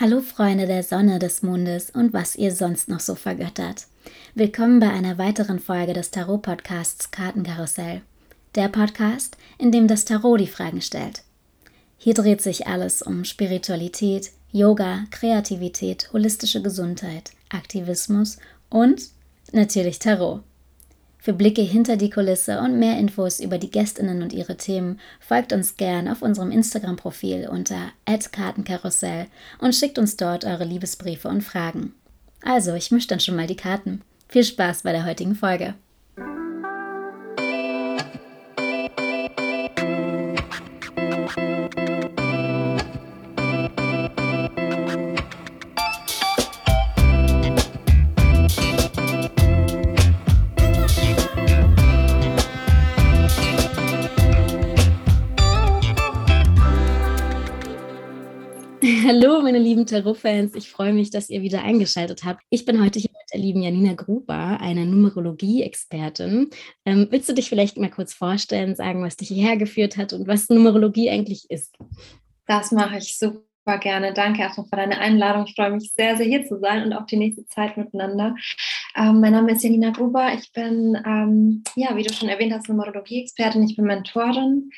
Hallo Freunde der Sonne, des Mondes und was ihr sonst noch so vergöttert. Willkommen bei einer weiteren Folge des Tarot-Podcasts Kartenkarussell. Der Podcast, in dem das Tarot die Fragen stellt. Hier dreht sich alles um Spiritualität, Yoga, Kreativität, holistische Gesundheit, Aktivismus und natürlich Tarot. Für Blicke hinter die Kulisse und mehr Infos über die Gästinnen und ihre Themen folgt uns gern auf unserem Instagram-Profil unter @kartenkarussell und schickt uns dort eure Liebesbriefe und Fragen. Also, ich mische dann schon mal die Karten. Viel Spaß bei der heutigen Folge. Lieben Tarot-Fans. Ich freue mich, dass ihr wieder eingeschaltet habt. Ich bin heute hier mit der lieben Janina Gruber, einer Numerologie-Expertin. Ähm, willst du dich vielleicht mal kurz vorstellen, sagen, was dich hierher geführt hat und was Numerologie eigentlich ist? Das mache ich super gerne. Danke erstmal für deine Einladung. Ich freue mich sehr, sehr hier zu sein und auch die nächste Zeit miteinander. Ähm, mein Name ist Janina Gruber. Ich bin, ähm, ja, wie du schon erwähnt hast, Numerologie-Expertin. Ich bin Mentorin.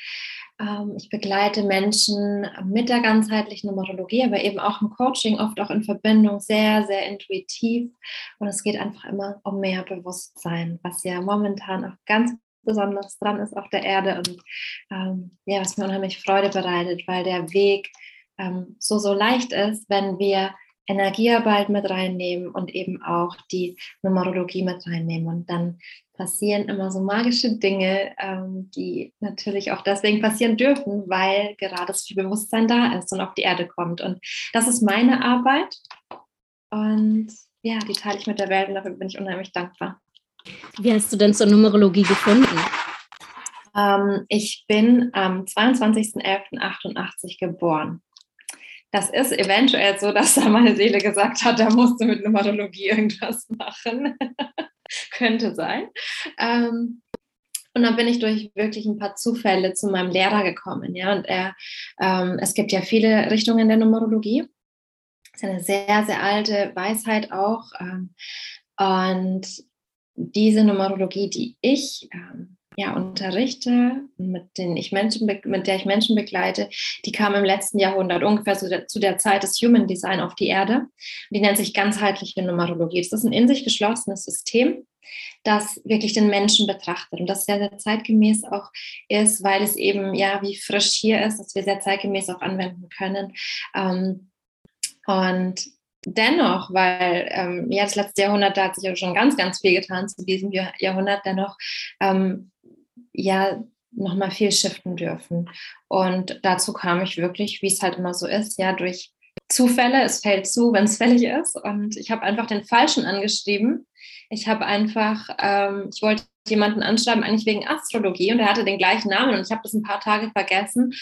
Ähm, ich begleite Menschen mit der ganzheitlichen Numerologie, aber eben auch im Coaching, oft auch in Verbindung, sehr, sehr intuitiv. Und es geht einfach immer um mehr Bewusstsein, was ja momentan auch ganz besonders dran ist auf der Erde und ähm, ja, was mir unheimlich Freude bereitet, weil der Weg ähm, so, so leicht ist, wenn wir Energiearbeit mit reinnehmen und eben auch die Numerologie mit reinnehmen. Und dann passieren immer so magische Dinge, ähm, die natürlich auch deswegen passieren dürfen, weil gerade so viel Bewusstsein da ist und auf die Erde kommt. Und das ist meine Arbeit. Und ja, die teile ich mit der Welt und dafür bin ich unheimlich dankbar. Wie hast du denn zur Numerologie gefunden? Ähm, ich bin am 22.11.88 geboren. Das ist eventuell so, dass da meine Seele gesagt hat, da musst du mit Numerologie irgendwas machen. Könnte sein. Ähm, und dann bin ich durch wirklich ein paar Zufälle zu meinem Lehrer gekommen. Ja? Und er, ähm, es gibt ja viele Richtungen der Numerologie. Das ist eine sehr, sehr alte Weisheit auch. Ähm, und diese Numerologie, die ich ähm, ja, unterrichte, mit, denen ich Menschen, mit der ich Menschen begleite, die kam im letzten Jahrhundert ungefähr zu der, zu der Zeit des Human Design auf die Erde. Die nennt sich ganzheitliche Numerologie. Das ist ein in sich geschlossenes System, das wirklich den Menschen betrachtet und das sehr, sehr zeitgemäß auch ist, weil es eben ja wie frisch hier ist, dass wir sehr zeitgemäß auch anwenden können. Ähm, und dennoch, weil ähm, ja, das letzte Jahrhundert, da hat sich ja schon ganz, ganz viel getan zu diesem Jahrhundert, dennoch ähm, ja nochmal viel shiften dürfen. Und dazu kam ich wirklich, wie es halt immer so ist, ja, durch Zufälle, es fällt zu, wenn es fällig ist. Und ich habe einfach den Falschen angeschrieben. Ich habe einfach, ähm, ich wollte jemanden anschreiben, eigentlich wegen Astrologie und er hatte den gleichen Namen und ich habe das ein paar Tage vergessen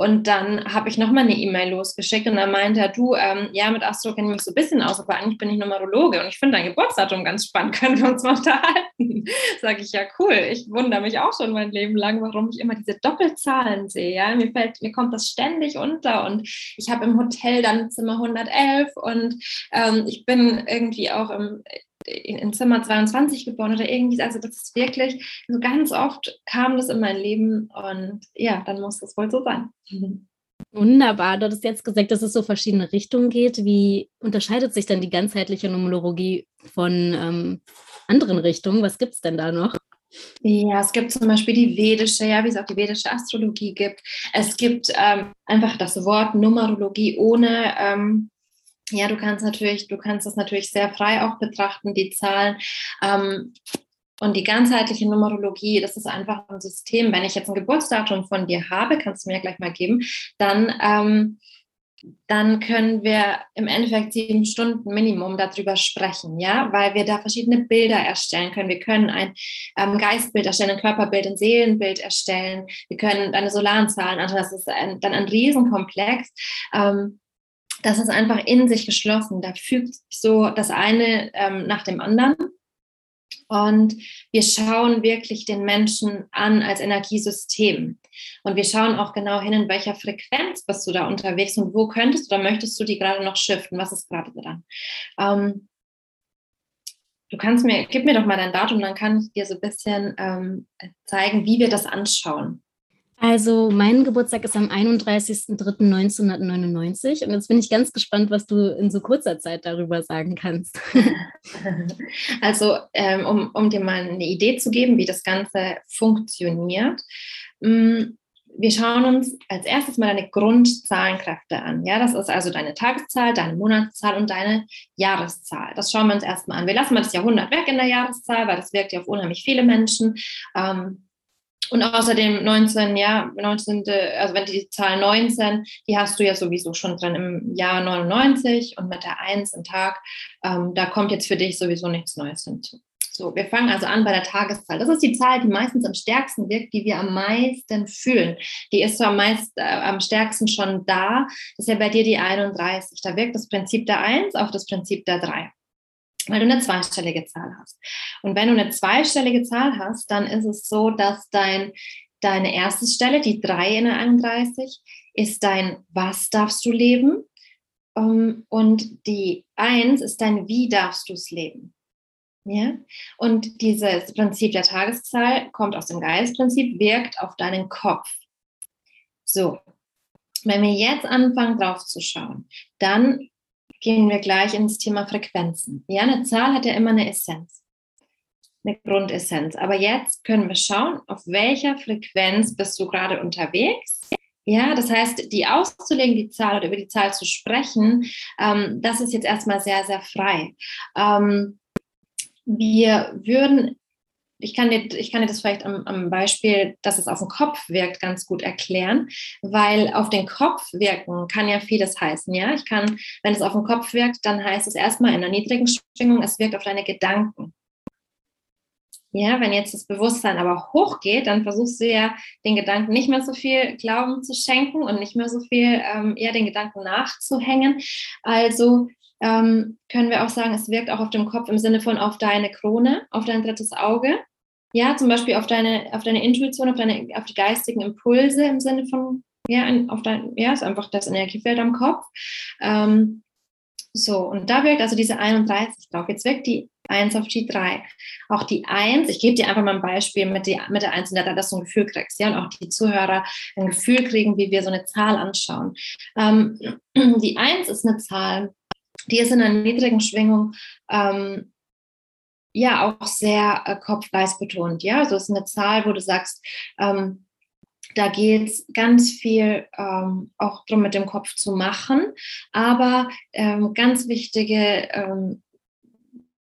und dann habe ich nochmal eine E-Mail losgeschickt und dann meinte er, du, ähm, ja, mit Astro kenne ich mich so ein bisschen aus, aber eigentlich bin ich Numerologe und ich finde dein Geburtsdatum ganz spannend, können wir uns mal unterhalten? Sage ich, ja, cool. Ich wundere mich auch schon mein Leben lang, warum ich immer diese Doppelzahlen sehe. Ja? Mir, fällt, mir kommt das ständig unter und ich habe im Hotel dann Zimmer 111 und ähm, ich bin irgendwie auch im, in Zimmer 22 geboren oder irgendwie. Also das ist wirklich, so ganz oft kam das in mein Leben und ja, dann muss das wohl so sein. Wunderbar. Du hattest jetzt gesagt, dass es so verschiedene Richtungen geht. Wie unterscheidet sich denn die ganzheitliche Numerologie von ähm, anderen Richtungen? Was gibt es denn da noch? Ja, es gibt zum Beispiel die vedische, ja, wie es auch die vedische Astrologie gibt. Es gibt ähm, einfach das Wort Numerologie ohne ähm, ja, du kannst natürlich, du kannst das natürlich sehr frei auch betrachten, die Zahlen. Ähm, und die ganzheitliche Numerologie, das ist einfach ein System. Wenn ich jetzt ein Geburtsdatum von dir habe, kannst du mir gleich mal geben, dann, ähm, dann können wir im Endeffekt sieben Stunden Minimum darüber sprechen, ja, weil wir da verschiedene Bilder erstellen können. Wir können ein ähm, Geistbild erstellen, ein Körperbild, ein Seelenbild erstellen. Wir können deine Solarzahlen anschauen. Das ist ein, dann ein Riesenkomplex. Ähm, das ist einfach in sich geschlossen. Da fügt so das eine ähm, nach dem anderen. Und wir schauen wirklich den Menschen an als Energiesystem. Und wir schauen auch genau hin, in welcher Frequenz bist du da unterwegs und wo könntest oder möchtest du die gerade noch shiften? Was ist gerade dran? Ähm, du kannst mir, gib mir doch mal dein Datum, dann kann ich dir so ein bisschen ähm, zeigen, wie wir das anschauen. Also mein Geburtstag ist am 31.03.1999 und jetzt bin ich ganz gespannt, was du in so kurzer Zeit darüber sagen kannst. Also ähm, um, um dir mal eine Idee zu geben, wie das Ganze funktioniert. Mm, wir schauen uns als erstes mal deine Grundzahlenkräfte an. Ja, das ist also deine Tageszahl, deine Monatszahl und deine Jahreszahl. Das schauen wir uns erstmal an. Wir lassen mal das Jahrhundert weg in der Jahreszahl, weil das wirkt ja auf unheimlich viele Menschen. Ähm, und außerdem 19, ja, 19, also wenn die Zahl 19, die hast du ja sowieso schon drin im Jahr 99 und mit der 1 im Tag, ähm, da kommt jetzt für dich sowieso nichts Neues hinzu. So, wir fangen also an bei der Tageszahl. Das ist die Zahl, die meistens am stärksten wirkt, die wir am meisten fühlen. Die ist so am, meist, äh, am stärksten schon da. Das ist ja bei dir die 31. Da wirkt das Prinzip der 1 auf das Prinzip der 3 weil du eine zweistellige Zahl hast. Und wenn du eine zweistellige Zahl hast, dann ist es so, dass dein, deine erste Stelle, die 3 in der 31, ist dein Was darfst du leben? Um, und die 1 ist dein Wie darfst du es leben? Ja? Und dieses Prinzip der Tageszahl kommt aus dem Geistprinzip, wirkt auf deinen Kopf. So, wenn wir jetzt anfangen drauf zu schauen, dann gehen wir gleich ins Thema Frequenzen. Ja, eine Zahl hat ja immer eine Essenz, eine Grundessenz. Aber jetzt können wir schauen, auf welcher Frequenz bist du gerade unterwegs. Ja, das heißt, die auszulegen, die Zahl oder über die Zahl zu sprechen, ähm, das ist jetzt erstmal sehr, sehr frei. Ähm, wir würden ich kann dir, ich kann dir das vielleicht am, am, Beispiel, dass es auf den Kopf wirkt, ganz gut erklären, weil auf den Kopf wirken kann ja vieles heißen. Ja, ich kann, wenn es auf den Kopf wirkt, dann heißt es erstmal in der niedrigen Schwingung, es wirkt auf deine Gedanken. Ja, wenn jetzt das Bewusstsein aber hochgeht, dann versuchst du ja den Gedanken nicht mehr so viel Glauben zu schenken und nicht mehr so viel ähm, eher den Gedanken nachzuhängen. Also ähm, können wir auch sagen, es wirkt auch auf dem Kopf im Sinne von auf deine Krone, auf dein drittes Auge. Ja, zum Beispiel auf deine, auf deine Intuition, auf, deine, auf die geistigen Impulse im Sinne von, ja, auf dein, ja, ist einfach das Energiefeld am Kopf. Ähm, so, und da wirkt also diese 31 drauf. Jetzt wirkt die 1 auf die 3. Auch die 1, ich gebe dir einfach mal ein Beispiel mit, die, mit der 1, dass du ein Gefühl kriegst, ja, und auch die Zuhörer ein Gefühl kriegen, wie wir so eine Zahl anschauen. Ähm, die 1 ist eine Zahl, die ist in einer niedrigen Schwingung ähm, ja auch sehr äh, Kopf-Geist betont. Ja, also ist eine Zahl, wo du sagst, ähm, da geht es ganz viel ähm, auch darum, mit dem Kopf zu machen, aber ähm, ganz wichtige ähm,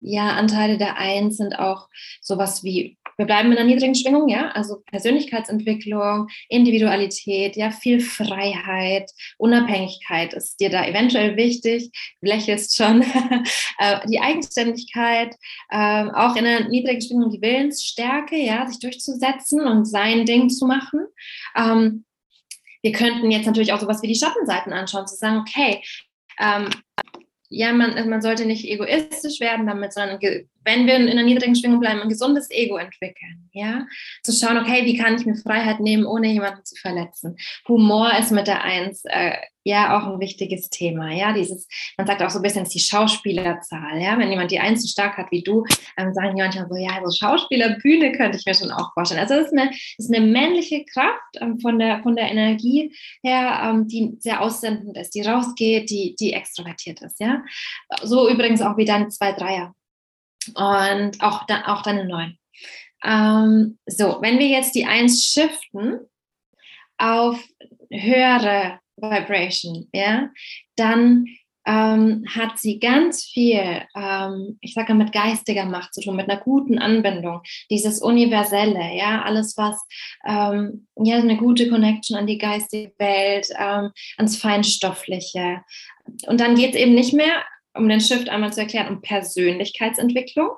ja, Anteile der Eins sind auch sowas wie wir bleiben in einer niedrigen Schwingung, ja, also Persönlichkeitsentwicklung, Individualität, ja, viel Freiheit, Unabhängigkeit ist dir da eventuell wichtig, du lächelst schon, äh, die Eigenständigkeit, ähm, auch in einer niedrigen Schwingung die Willensstärke, ja, sich durchzusetzen und sein Ding zu machen. Ähm, wir könnten jetzt natürlich auch sowas wie die Schattenseiten anschauen, zu sagen, okay, ähm, ja, man, man sollte nicht egoistisch werden damit, sondern wenn wir in einer niedrigen Schwingung bleiben, ein gesundes Ego entwickeln, ja, zu schauen, okay, wie kann ich mir Freiheit nehmen, ohne jemanden zu verletzen. Humor ist mit der Eins äh, ja auch ein wichtiges Thema, ja, dieses, man sagt auch so ein bisschen, ist die Schauspielerzahl, ja, wenn jemand die Eins so stark hat wie du, ähm, sagen die manchmal so, ja, so Schauspielerbühne könnte ich mir schon auch vorstellen. Also es ist eine, ist eine männliche Kraft ähm, von, der, von der Energie her, ähm, die sehr aussendend ist, die rausgeht, die, die extrovertiert ist, ja. So übrigens auch wie deine zwei Dreier und auch, da, auch deine 9. Ähm, so, wenn wir jetzt die 1 shiften auf höhere Vibration, ja, dann ähm, hat sie ganz viel, ähm, ich sage mit geistiger Macht zu tun, mit einer guten Anbindung, dieses Universelle, ja, alles was, ähm, ja, eine gute Connection an die geistige Welt, ähm, ans Feinstoffliche. Und dann geht es eben nicht mehr um den Shift einmal zu erklären, um Persönlichkeitsentwicklung.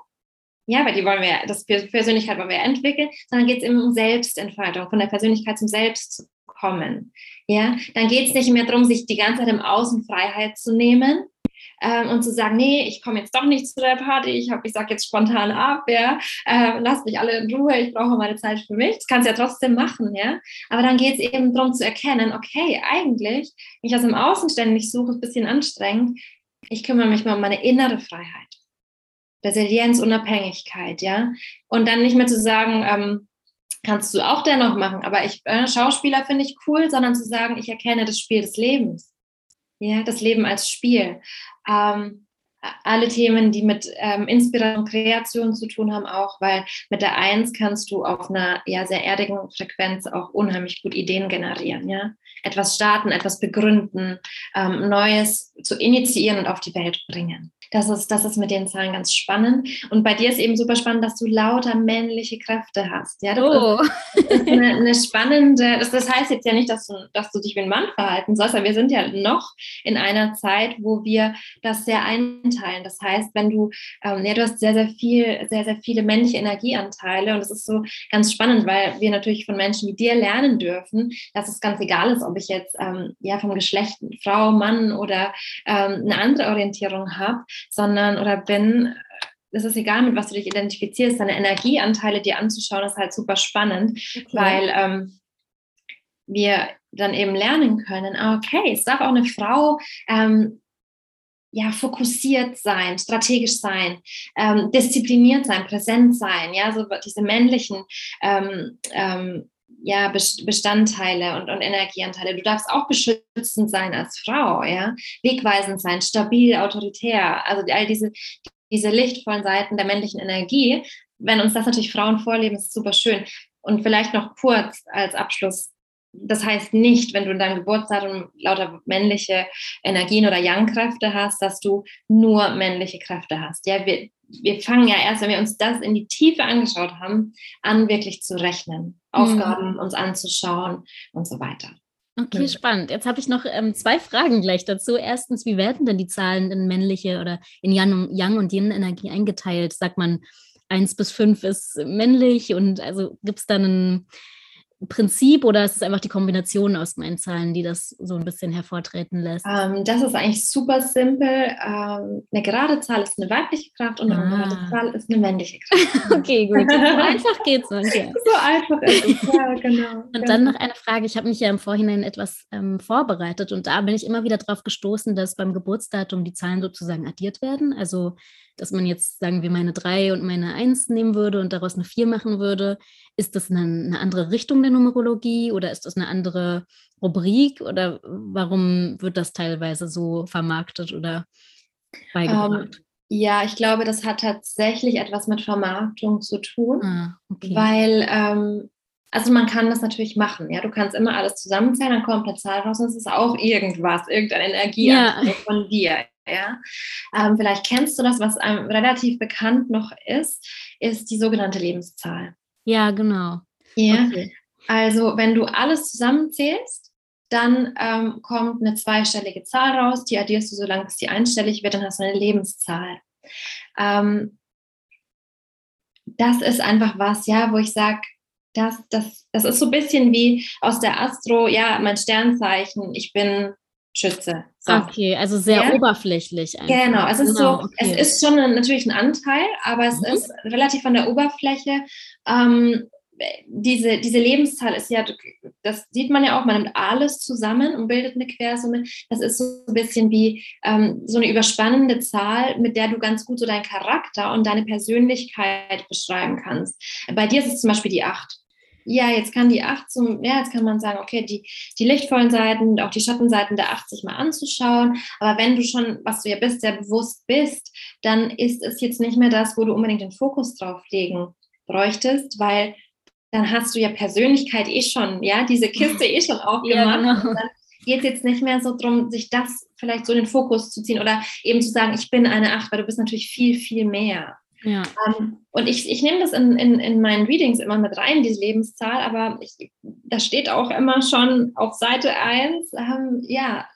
Ja, weil die wollen wir, das Persönlichkeit wollen wir entwickeln, sondern geht es eben um Selbstentfaltung, von der Persönlichkeit zum Selbst zu kommen. Ja, dann geht es nicht mehr darum, sich die ganze Zeit im Außen Freiheit zu nehmen, ähm, und zu sagen, nee, ich komme jetzt doch nicht zu der Party, ich, ich sage jetzt spontan ab, ja, äh, lasst mich alle in Ruhe, ich brauche meine Zeit für mich. Das kannst du ja trotzdem machen, ja. Aber dann geht es eben darum zu erkennen, okay, eigentlich, wenn ich das im Außen ständig suche, ist ein bisschen anstrengend. Ich kümmere mich mal um meine innere Freiheit. Resilienz, Unabhängigkeit, ja. Und dann nicht mehr zu sagen, ähm, kannst du auch dennoch machen, aber ich, äh, Schauspieler finde ich cool, sondern zu sagen, ich erkenne das Spiel des Lebens. Ja, das Leben als Spiel. Ähm, alle Themen, die mit ähm, Inspiration, Kreation zu tun haben, auch, weil mit der Eins kannst du auf einer ja, sehr erdigen Frequenz auch unheimlich gut Ideen generieren. Ja? Etwas starten, etwas begründen, ähm, Neues zu initiieren und auf die Welt bringen. Das ist, das ist mit den Zahlen ganz spannend. Und bei dir ist eben super spannend, dass du lauter männliche Kräfte hast. Ja, das oh. ist, ist eine, eine, spannende, das, das, heißt jetzt ja nicht, dass du, dass du dich wie ein Mann verhalten sollst, aber wir sind ja noch in einer Zeit, wo wir das sehr einteilen. Das heißt, wenn du, ähm, ja, du hast sehr, sehr viel, sehr, sehr viele männliche Energieanteile und das ist so ganz spannend, weil wir natürlich von Menschen wie dir lernen dürfen, dass es ganz egal ist, ob ich jetzt ähm, ja vom Geschlecht Frau, Mann oder ähm, eine andere Orientierung habe, sondern oder bin, es ist egal, mit was du dich identifizierst, deine Energieanteile dir anzuschauen, ist halt super spannend, okay. weil ähm, wir dann eben lernen können, ah, okay, es darf auch eine Frau ähm, ja, fokussiert sein, strategisch sein, ähm, diszipliniert sein, präsent sein, ja, so diese männlichen ähm, ähm, ja, Bestandteile und, und Energieanteile. Du darfst auch beschützend sein als Frau, ja, wegweisend sein, stabil, autoritär. Also all diese, diese lichtvollen Seiten der männlichen Energie. Wenn uns das natürlich Frauen vorleben, ist super schön. Und vielleicht noch kurz als Abschluss. Das heißt nicht, wenn du in deinem Geburtsdatum lauter männliche Energien oder Yang-Kräfte hast, dass du nur männliche Kräfte hast. Ja, wir, wir fangen ja erst, wenn wir uns das in die Tiefe angeschaut haben, an wirklich zu rechnen, Aufgaben mhm. uns anzuschauen und so weiter. Okay, ja. spannend. Jetzt habe ich noch ähm, zwei Fragen gleich dazu. Erstens, wie werden denn die Zahlen in männliche oder in Yang und Yin-Energie eingeteilt? Sagt man, eins bis fünf ist männlich und also gibt es dann einen Prinzip oder ist es einfach die Kombination aus meinen Zahlen, die das so ein bisschen hervortreten lässt? Ähm, das ist eigentlich super simpel. Ähm, eine gerade Zahl ist eine weibliche Kraft und eine ah. ungerade Zahl ist eine männliche Kraft. okay, gut. So einfach geht es manchmal. So einfach ist es, ja, genau. Und dann genau. noch eine Frage. Ich habe mich ja im Vorhinein etwas ähm, vorbereitet und da bin ich immer wieder darauf gestoßen, dass beim Geburtsdatum die Zahlen sozusagen addiert werden. Also dass man jetzt, sagen wir, meine 3 und meine 1 nehmen würde und daraus eine 4 machen würde. Ist das eine, eine andere Richtung der Numerologie oder ist das eine andere Rubrik oder warum wird das teilweise so vermarktet oder beigebracht? Um, ähm, ja, ich glaube, das hat tatsächlich etwas mit Vermarktung zu tun, ah, okay. weil ähm, also man kann das natürlich machen, ja. Du kannst immer alles zusammenzählen, dann kommt eine Zahl raus und es ist auch irgendwas, irgendeine Energie ja. von dir. Ja? Ähm, vielleicht kennst du das, was einem relativ bekannt noch ist, ist die sogenannte Lebenszahl. Ja, genau. Ja. Okay. Also wenn du alles zusammenzählst, dann ähm, kommt eine zweistellige Zahl raus, die addierst du so lange, bis die einstellig wird, dann hast du eine Lebenszahl. Ähm, das ist einfach was, ja, wo ich sage, das, das, das ist so ein bisschen wie aus der Astro, ja, mein Sternzeichen, ich bin Schütze. So. Okay, also sehr ja. oberflächlich. Einfach. Genau, es ist genau, so, okay. es ist schon ein, natürlich ein Anteil, aber es mhm. ist relativ von der Oberfläche. Ähm, diese, diese Lebenszahl ist ja, das sieht man ja auch, man nimmt alles zusammen und bildet eine Quersumme. Das ist so ein bisschen wie ähm, so eine überspannende Zahl, mit der du ganz gut so deinen Charakter und deine Persönlichkeit beschreiben kannst. Bei dir ist es zum Beispiel die 8 ja, jetzt kann die 8 zum, ja, jetzt kann man sagen, okay, die, die lichtvollen Seiten, auch die Schattenseiten der 80 mal anzuschauen. Aber wenn du schon, was du ja bist, sehr bewusst bist, dann ist es jetzt nicht mehr das, wo du unbedingt den Fokus drauf legen bräuchtest, weil dann hast du ja Persönlichkeit eh schon, ja, diese Kiste eh schon aufgemacht. Ja, genau. dann geht es jetzt nicht mehr so darum, sich das vielleicht so in den Fokus zu ziehen oder eben zu sagen, ich bin eine 8, weil du bist natürlich viel, viel mehr. Ja. Ähm, und ich, ich nehme das in, in, in meinen Readings immer mit rein, diese Lebenszahl, aber ich, da steht auch immer schon auf Seite 1, ähm, ja,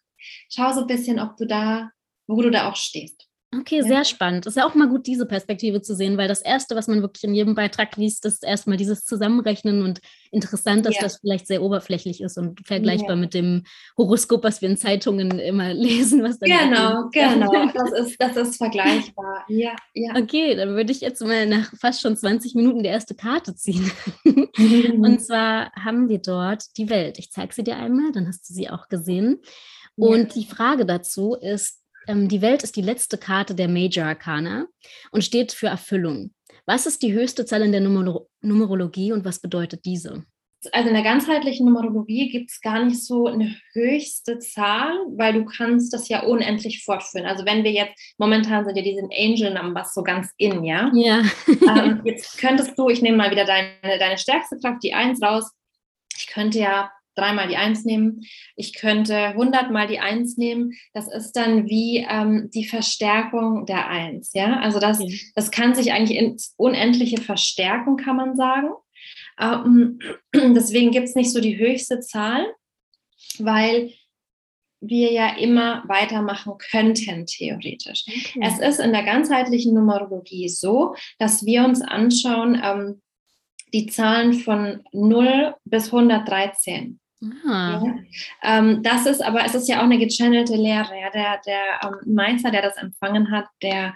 schau so ein bisschen, ob du da, wo du da auch stehst. Okay, ja. sehr spannend. Es ist ja auch mal gut, diese Perspektive zu sehen, weil das Erste, was man wirklich in jedem Beitrag liest, ist erstmal dieses Zusammenrechnen und interessant, dass ja. das vielleicht sehr oberflächlich ist und vergleichbar ja. mit dem Horoskop, was wir in Zeitungen immer lesen. Was dann genau, genau. Das ist, das ist vergleichbar. Ja, ja. Okay, dann würde ich jetzt mal nach fast schon 20 Minuten die erste Karte ziehen. und zwar haben wir dort die Welt. Ich zeige sie dir einmal, dann hast du sie auch gesehen. Und die Frage dazu ist, ähm, die Welt ist die letzte Karte der Major Arcana und steht für Erfüllung. Was ist die höchste Zahl in der Numer Numerologie und was bedeutet diese? Also in der ganzheitlichen Numerologie gibt es gar nicht so eine höchste Zahl, weil du kannst das ja unendlich fortführen. Also wenn wir jetzt, momentan sind ja diese Angel Numbers so ganz in, ja? Ja. ähm, jetzt könntest du, ich nehme mal wieder deine, deine stärkste Kraft, die Eins raus. Ich könnte ja dreimal die Eins nehmen. Ich könnte hundertmal die Eins nehmen. Das ist dann wie ähm, die Verstärkung der Eins. Ja, also das, okay. das kann sich eigentlich ins Unendliche verstärken, kann man sagen. Ähm, deswegen gibt es nicht so die höchste Zahl, weil wir ja immer weitermachen könnten, theoretisch. Okay. Es ist in der ganzheitlichen Numerologie so, dass wir uns anschauen, ähm, die Zahlen von 0 bis 113. Ah. Ja. Ähm, das ist aber, es ist ja auch eine gechannelte Lehre. Ja. Der, der ähm, Meister, der das empfangen hat, der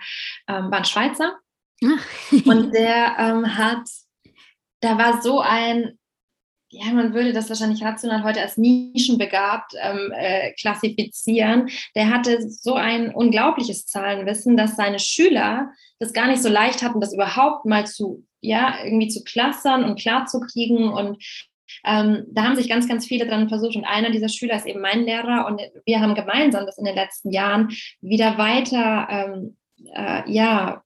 ähm, war ein Schweizer. Ah. und der ähm, hat, da war so ein, ja, man würde das wahrscheinlich rational heute als nischenbegabt ähm, äh, klassifizieren. Der hatte so ein unglaubliches Zahlenwissen, dass seine Schüler das gar nicht so leicht hatten, das überhaupt mal zu, ja, irgendwie zu klassern und klarzukriegen und ähm, da haben sich ganz, ganz viele dran versucht und einer dieser Schüler ist eben mein Lehrer und wir haben gemeinsam das in den letzten Jahren wieder weiter, ähm, äh, ja,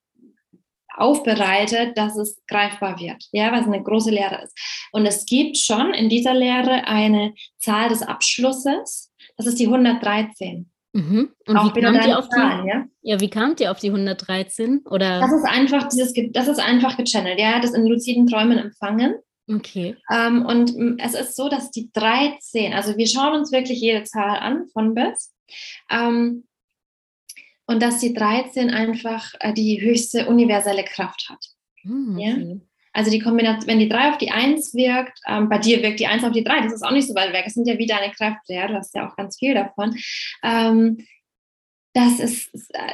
aufbereitet, dass es greifbar wird, ja, weil es eine große Lehre ist. Und es gibt schon in dieser Lehre eine Zahl des Abschlusses, das ist die 113. Mhm. Und Auch wie kamt ihr auf Zahl, die? Ja? ja, wie kamt ihr auf die 113? Oder? Das ist einfach dieses, das ist einfach gechannelt. Er hat es in luziden Träumen empfangen Okay. Ähm, und es ist so, dass die 13, also wir schauen uns wirklich jede Zahl an, von bis. Ähm, und dass die 13 einfach äh, die höchste universelle Kraft hat. Hm, okay. ja? Also die Kombination, wenn die 3 auf die 1 wirkt, ähm, bei dir wirkt die 1 auf die 3, das ist auch nicht so weit weg. Es sind ja wie deine Kräfte, ja, du hast ja auch ganz viel davon. Ähm, das ist,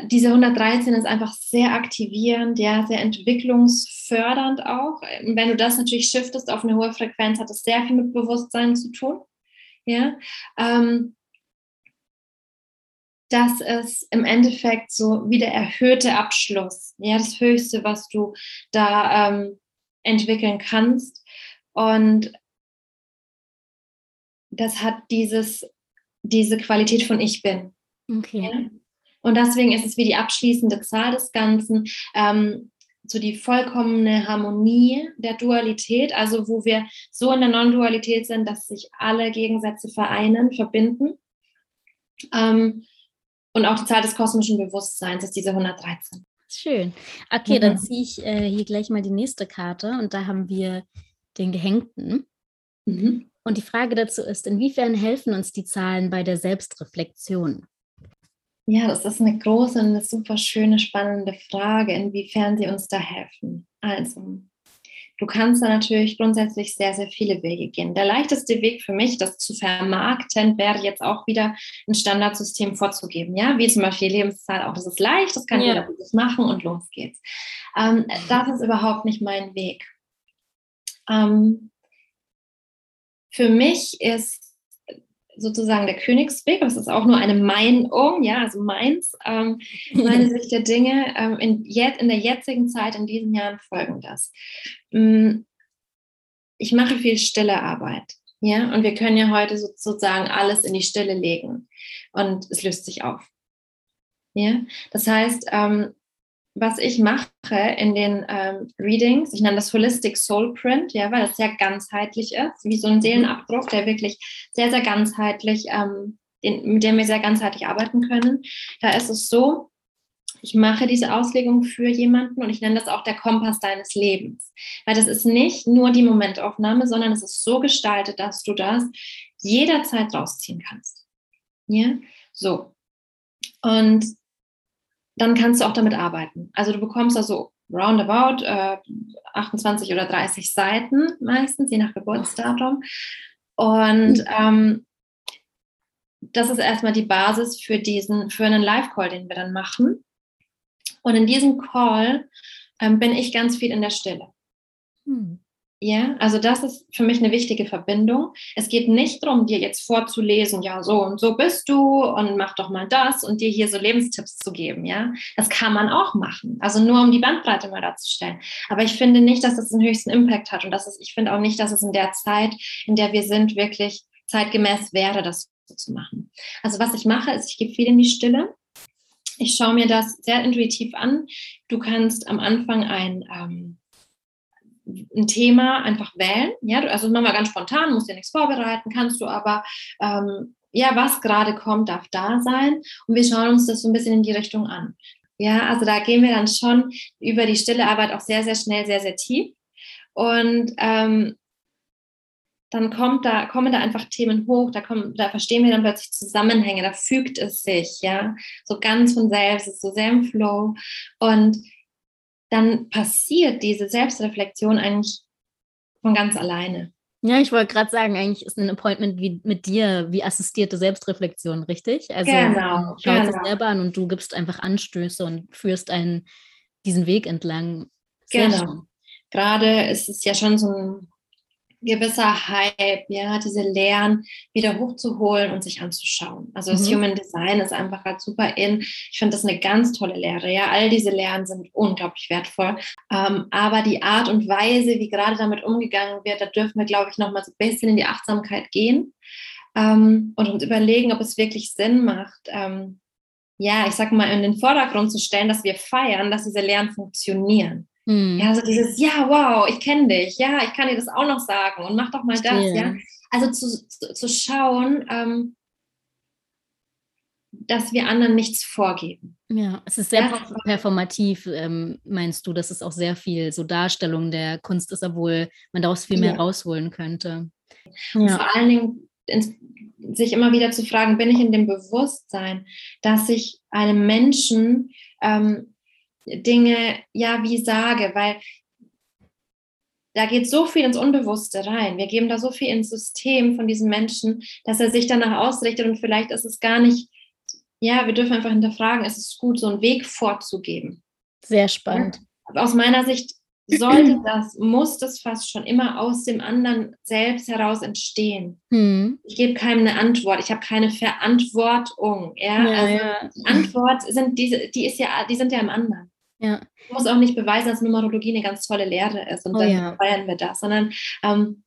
diese 113 ist einfach sehr aktivierend, ja, sehr entwicklungsfördernd auch. Wenn du das natürlich shiftest auf eine hohe Frequenz, hat das sehr viel mit Bewusstsein zu tun. Ja, ähm, das ist im Endeffekt so wie der erhöhte Abschluss, ja, das Höchste, was du da ähm, entwickeln kannst. Und das hat dieses, diese Qualität von Ich bin. Okay. Ja? Und deswegen ist es wie die abschließende Zahl des Ganzen, ähm, so die vollkommene Harmonie der Dualität, also wo wir so in der Non-Dualität sind, dass sich alle Gegensätze vereinen, verbinden. Ähm, und auch die Zahl des kosmischen Bewusstseins ist diese 113. Schön. Okay, mhm. dann ziehe ich äh, hier gleich mal die nächste Karte und da haben wir den Gehängten. Mhm. Und die Frage dazu ist, inwiefern helfen uns die Zahlen bei der Selbstreflexion? Ja, das ist eine große und eine super schöne, spannende Frage, inwiefern sie uns da helfen. Also, du kannst da natürlich grundsätzlich sehr, sehr viele Wege gehen. Der leichteste Weg für mich, das zu vermarkten, wäre jetzt auch wieder ein Standardsystem vorzugeben. Ja, wie zum Beispiel Lebenszahl auch. Das ist leicht, das kann ja. jeder machen und los geht's. Ähm, das ist überhaupt nicht mein Weg. Ähm, für mich ist sozusagen der Königsweg, das ist auch nur eine Meinung, ja, also meins, ähm, meine Sicht der Dinge ähm, in, in der jetzigen Zeit, in diesen Jahren folgendes. Mm, ich mache viel stille Arbeit, ja, und wir können ja heute sozusagen alles in die Stille legen und es löst sich auf. Ja, das heißt, ähm, was ich mache in den ähm, Readings, ich nenne das Holistic Soul Print, ja, weil das sehr ganzheitlich ist, wie so ein mhm. Seelenabdruck, der wirklich sehr, sehr ganzheitlich, ähm, den, mit dem wir sehr ganzheitlich arbeiten können. Da ist es so, ich mache diese Auslegung für jemanden und ich nenne das auch der Kompass deines Lebens. Weil das ist nicht nur die Momentaufnahme, sondern es ist so gestaltet, dass du das jederzeit rausziehen kannst. Ja, so. Und dann kannst du auch damit arbeiten. Also du bekommst also roundabout äh, 28 oder 30 Seiten meistens, je nach Geburtsdatum. Und mhm. ähm, das ist erstmal die Basis für diesen, für einen Live-Call, den wir dann machen. Und in diesem Call ähm, bin ich ganz viel in der Stille. Hm. Ja, also das ist für mich eine wichtige Verbindung. Es geht nicht darum, dir jetzt vorzulesen, ja, so und so bist du und mach doch mal das und dir hier so Lebenstipps zu geben, ja. Das kann man auch machen. Also nur um die Bandbreite mal darzustellen. Aber ich finde nicht, dass das den höchsten Impact hat und das ist, ich finde auch nicht, dass es in der Zeit, in der wir sind, wirklich zeitgemäß wäre, das so zu machen. Also was ich mache, ist, ich gehe viel in die Stille. Ich schaue mir das sehr intuitiv an. Du kannst am Anfang ein ähm, ein Thema einfach wählen. Ja, also machen wir ganz spontan, musst dir nichts vorbereiten, kannst du aber, ähm, ja, was gerade kommt, darf da sein. Und wir schauen uns das so ein bisschen in die Richtung an. Ja, also da gehen wir dann schon über die stille Arbeit auch sehr, sehr schnell, sehr, sehr tief. Und ähm, dann kommt da, kommen da einfach Themen hoch, da, kommen, da verstehen wir dann plötzlich Zusammenhänge, da fügt es sich, ja, so ganz von selbst, ist so sehr im Flow. Und dann passiert diese Selbstreflexion eigentlich von ganz alleine. Ja, ich wollte gerade sagen, eigentlich ist ein Appointment wie mit dir wie assistierte Selbstreflexion, richtig? Also genau, schaut genau. es selber an und du gibst einfach Anstöße und führst einen diesen Weg entlang. Sehr genau. Schön. Gerade ist es ja schon so ein gewisser Hype, ja, diese Lehren wieder hochzuholen und sich anzuschauen. Also das mhm. Human Design ist einfach halt super in. Ich finde das eine ganz tolle Lehre. Ja, all diese Lehren sind unglaublich wertvoll. Ähm, aber die Art und Weise, wie gerade damit umgegangen wird, da dürfen wir, glaube ich, noch mal so ein bisschen in die Achtsamkeit gehen ähm, und uns überlegen, ob es wirklich Sinn macht. Ähm, ja, ich sag mal, in den Vordergrund zu stellen, dass wir feiern, dass diese Lehren funktionieren. Mhm. Ja, so dieses, ja, wow, ich kenne dich, ja, ich kann dir das auch noch sagen und mach doch mal das, ja. Also zu, zu, zu schauen, ähm, dass wir anderen nichts vorgeben. Ja, es ist sehr ja. performativ, ähm, meinst du, dass es auch sehr viel so Darstellung der Kunst ist, obwohl man daraus viel mehr ja. rausholen könnte. Ja. Vor allen Dingen ins, sich immer wieder zu fragen, bin ich in dem Bewusstsein, dass ich einem Menschen ähm, Dinge, ja, wie sage, weil da geht so viel ins Unbewusste rein. Wir geben da so viel ins System von diesem Menschen, dass er sich danach ausrichtet und vielleicht ist es gar nicht, ja, wir dürfen einfach hinterfragen, ist es gut, so einen Weg vorzugeben. Sehr spannend. Ja? Aus meiner Sicht sollte das, muss das fast schon immer aus dem anderen selbst heraus entstehen. Hm. Ich gebe keinem eine Antwort, ich habe keine Verantwortung. Ja? ja also ja. Die Antwort sind diese, die ist ja, die sind ja im anderen. Ja. Ich muss auch nicht beweisen, dass Numerologie eine ganz tolle Lehre ist und oh, dann ja. feiern wir das, sondern ähm,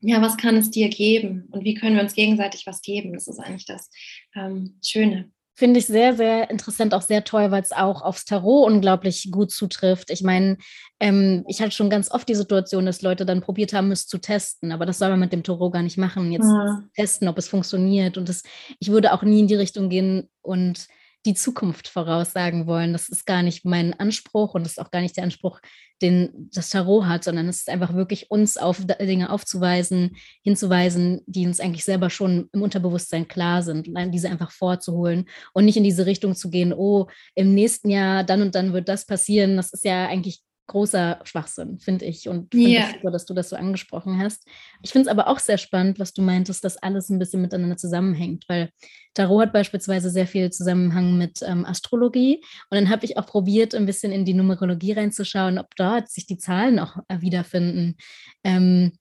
ja, was kann es dir geben und wie können wir uns gegenseitig was geben? Das ist eigentlich das ähm, Schöne. Finde ich sehr, sehr interessant, auch sehr toll, weil es auch aufs Tarot unglaublich gut zutrifft. Ich meine, ähm, ich hatte schon ganz oft die Situation, dass Leute dann probiert haben, es zu testen, aber das soll man mit dem Tarot gar nicht machen. Jetzt ja. testen, ob es funktioniert. Und das, ich würde auch nie in die Richtung gehen und die Zukunft voraussagen wollen. Das ist gar nicht mein Anspruch und das ist auch gar nicht der Anspruch, den das Tarot hat, sondern es ist einfach wirklich uns auf Dinge aufzuweisen, hinzuweisen, die uns eigentlich selber schon im Unterbewusstsein klar sind, diese einfach vorzuholen und nicht in diese Richtung zu gehen, oh, im nächsten Jahr dann und dann wird das passieren. Das ist ja eigentlich großer Schwachsinn, finde ich. Und finde yeah. super, dass du das so angesprochen hast. Ich finde es aber auch sehr spannend, was du meintest, dass alles ein bisschen miteinander zusammenhängt, weil Tarot hat beispielsweise sehr viel Zusammenhang mit ähm, Astrologie. Und dann habe ich auch probiert, ein bisschen in die Numerologie reinzuschauen, ob dort sich die Zahlen auch äh, wiederfinden. Ähm,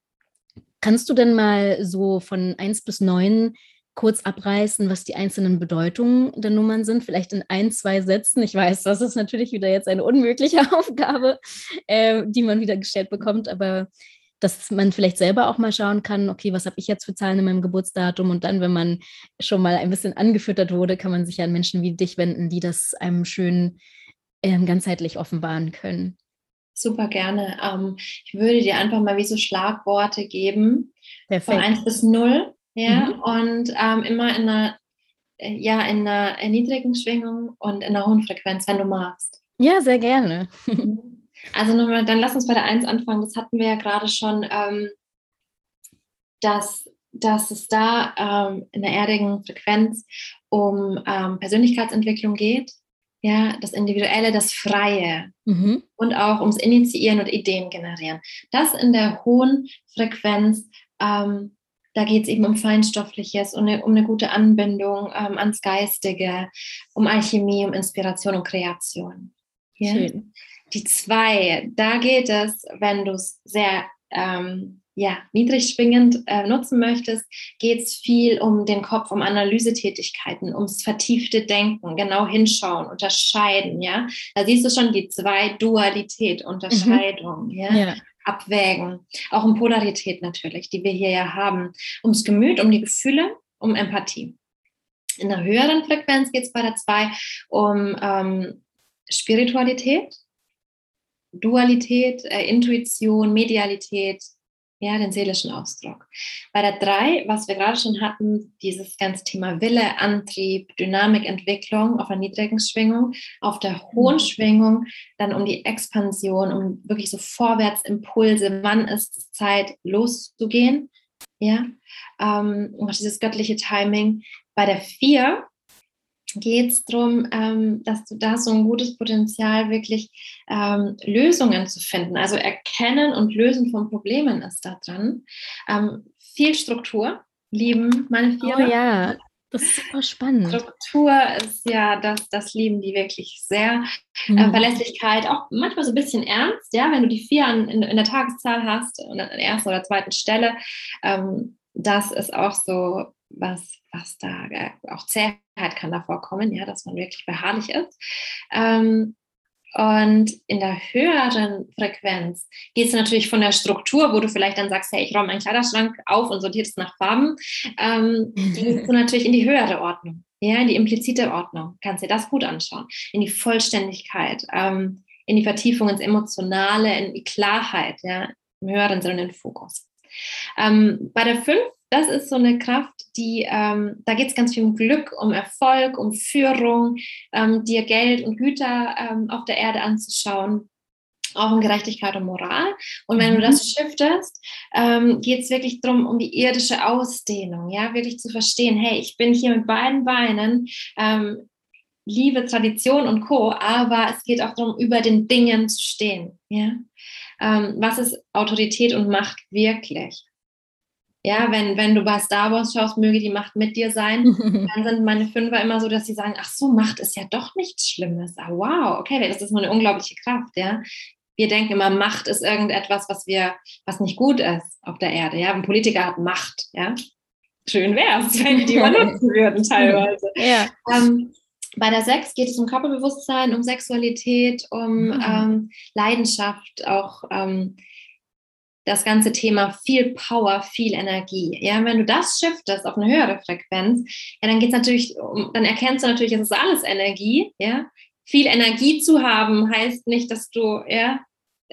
kannst du denn mal so von 1 bis 9 kurz abreißen, was die einzelnen Bedeutungen der Nummern sind, vielleicht in ein, zwei Sätzen. Ich weiß, das ist natürlich wieder jetzt eine unmögliche Aufgabe, äh, die man wieder gestellt bekommt, aber dass man vielleicht selber auch mal schauen kann, okay, was habe ich jetzt für Zahlen in meinem Geburtsdatum? Und dann, wenn man schon mal ein bisschen angefüttert wurde, kann man sich an Menschen wie dich wenden, die das einem schön äh, ganzheitlich offenbaren können. Super gerne. Ähm, ich würde dir einfach mal wie so Schlagworte geben. Perfekt. Von 1 bis 0 ja, mhm. und ähm, immer in einer, äh, ja, in einer niedrigen Schwingung und in einer hohen Frequenz, wenn du magst. Ja, sehr gerne. also nochmal, dann lass uns bei der 1 anfangen. Das hatten wir ja gerade schon, ähm, dass, dass es da ähm, in der erdigen Frequenz um ähm, Persönlichkeitsentwicklung geht. ja, das Individuelle, das Freie mhm. und auch ums Initiieren und Ideen generieren. Das in der hohen Frequenz, ähm, da geht es eben um Feinstoffliches, um eine, um eine gute Anbindung ähm, ans Geistige, um Alchemie, um Inspiration und Kreation. Ja? Schön. Die zwei, da geht es, wenn du es sehr ähm, ja, niedrig schwingend äh, nutzen möchtest, geht es viel um den Kopf, um Analysetätigkeiten, ums vertiefte Denken, genau hinschauen, unterscheiden, ja. Da siehst du schon die zwei Dualität, Unterscheidung, mhm. ja? ja. Abwägen, auch um Polarität natürlich, die wir hier ja haben, ums Gemüt, um die Gefühle, um Empathie. In der höheren Frequenz geht es bei der zwei um ähm, Spiritualität, Dualität, äh, Intuition, Medialität, ja, den seelischen Ausdruck. Bei der drei, was wir gerade schon hatten, dieses ganze Thema Wille, Antrieb, Dynamik, Entwicklung auf einer niedrigen Schwingung, auf der hohen mhm. Schwingung dann um die Expansion, um wirklich so Vorwärtsimpulse, wann ist es Zeit loszugehen, ja, ähm, dieses göttliche Timing. Bei der vier geht es darum, ähm, dass du da so ein gutes Potenzial wirklich ähm, Lösungen zu finden. Also erkennen und lösen von Problemen ist da dran. Ähm, viel Struktur lieben meine vier. Oh ja, das ist super spannend. Struktur ist ja das, das lieben die wirklich sehr. Mhm. Äh, Verlässlichkeit, auch manchmal so ein bisschen ernst, ja, wenn du die vier an, in, in, der Tageszahl hast und an der ersten oder zweiten Stelle. Ähm, das ist auch so was, was da äh, auch Zähheit kann da vorkommen, ja, dass man wirklich beharrlich ist. Ähm, und in der höheren Frequenz geht es natürlich von der Struktur, wo du vielleicht dann sagst, hey, ich räume meinen Kleiderschrank auf und sortiere es nach Farben, ähm, gehst du natürlich in die höhere Ordnung, ja, in die implizite Ordnung. Kannst dir das gut anschauen, in die Vollständigkeit, ähm, in die Vertiefung, ins Emotionale, in die Klarheit, ja, im höheren Sinne, in den Fokus. Ähm, bei der 5 das ist so eine Kraft, die, ähm, da geht es ganz viel um Glück, um Erfolg, um Führung, ähm, dir Geld und Güter ähm, auf der Erde anzuschauen, auch um Gerechtigkeit und Moral. Und wenn mhm. du das shiftest, ähm, geht es wirklich darum, um die irdische Ausdehnung, ja, wirklich zu verstehen, hey, ich bin hier mit beiden Beinen, ähm, Liebe, Tradition und Co., aber es geht auch darum, über den Dingen zu stehen, ja. Ähm, was ist Autorität und Macht wirklich? Ja, wenn, wenn du bei Star Wars schaust, möge die Macht mit dir sein, dann sind meine Fünfer immer so, dass sie sagen, ach so, Macht ist ja doch nichts Schlimmes. Ah, wow, okay, das ist nur eine unglaubliche Kraft, ja. Wir denken immer, Macht ist irgendetwas, was wir, was nicht gut ist auf der Erde, ja. Ein Politiker hat Macht, ja. Schön wäre es, wenn die die mal nutzen würden teilweise. Ja. Ähm, bei der Sex geht es um Körperbewusstsein, um Sexualität, um mhm. ähm, Leidenschaft, auch ähm, das ganze Thema viel Power, viel Energie. Ja, wenn du das shiftest auf eine höhere Frequenz, ja, dann geht's natürlich, dann erkennst du natürlich, es ist alles Energie. Ja, viel Energie zu haben heißt nicht, dass du, ja,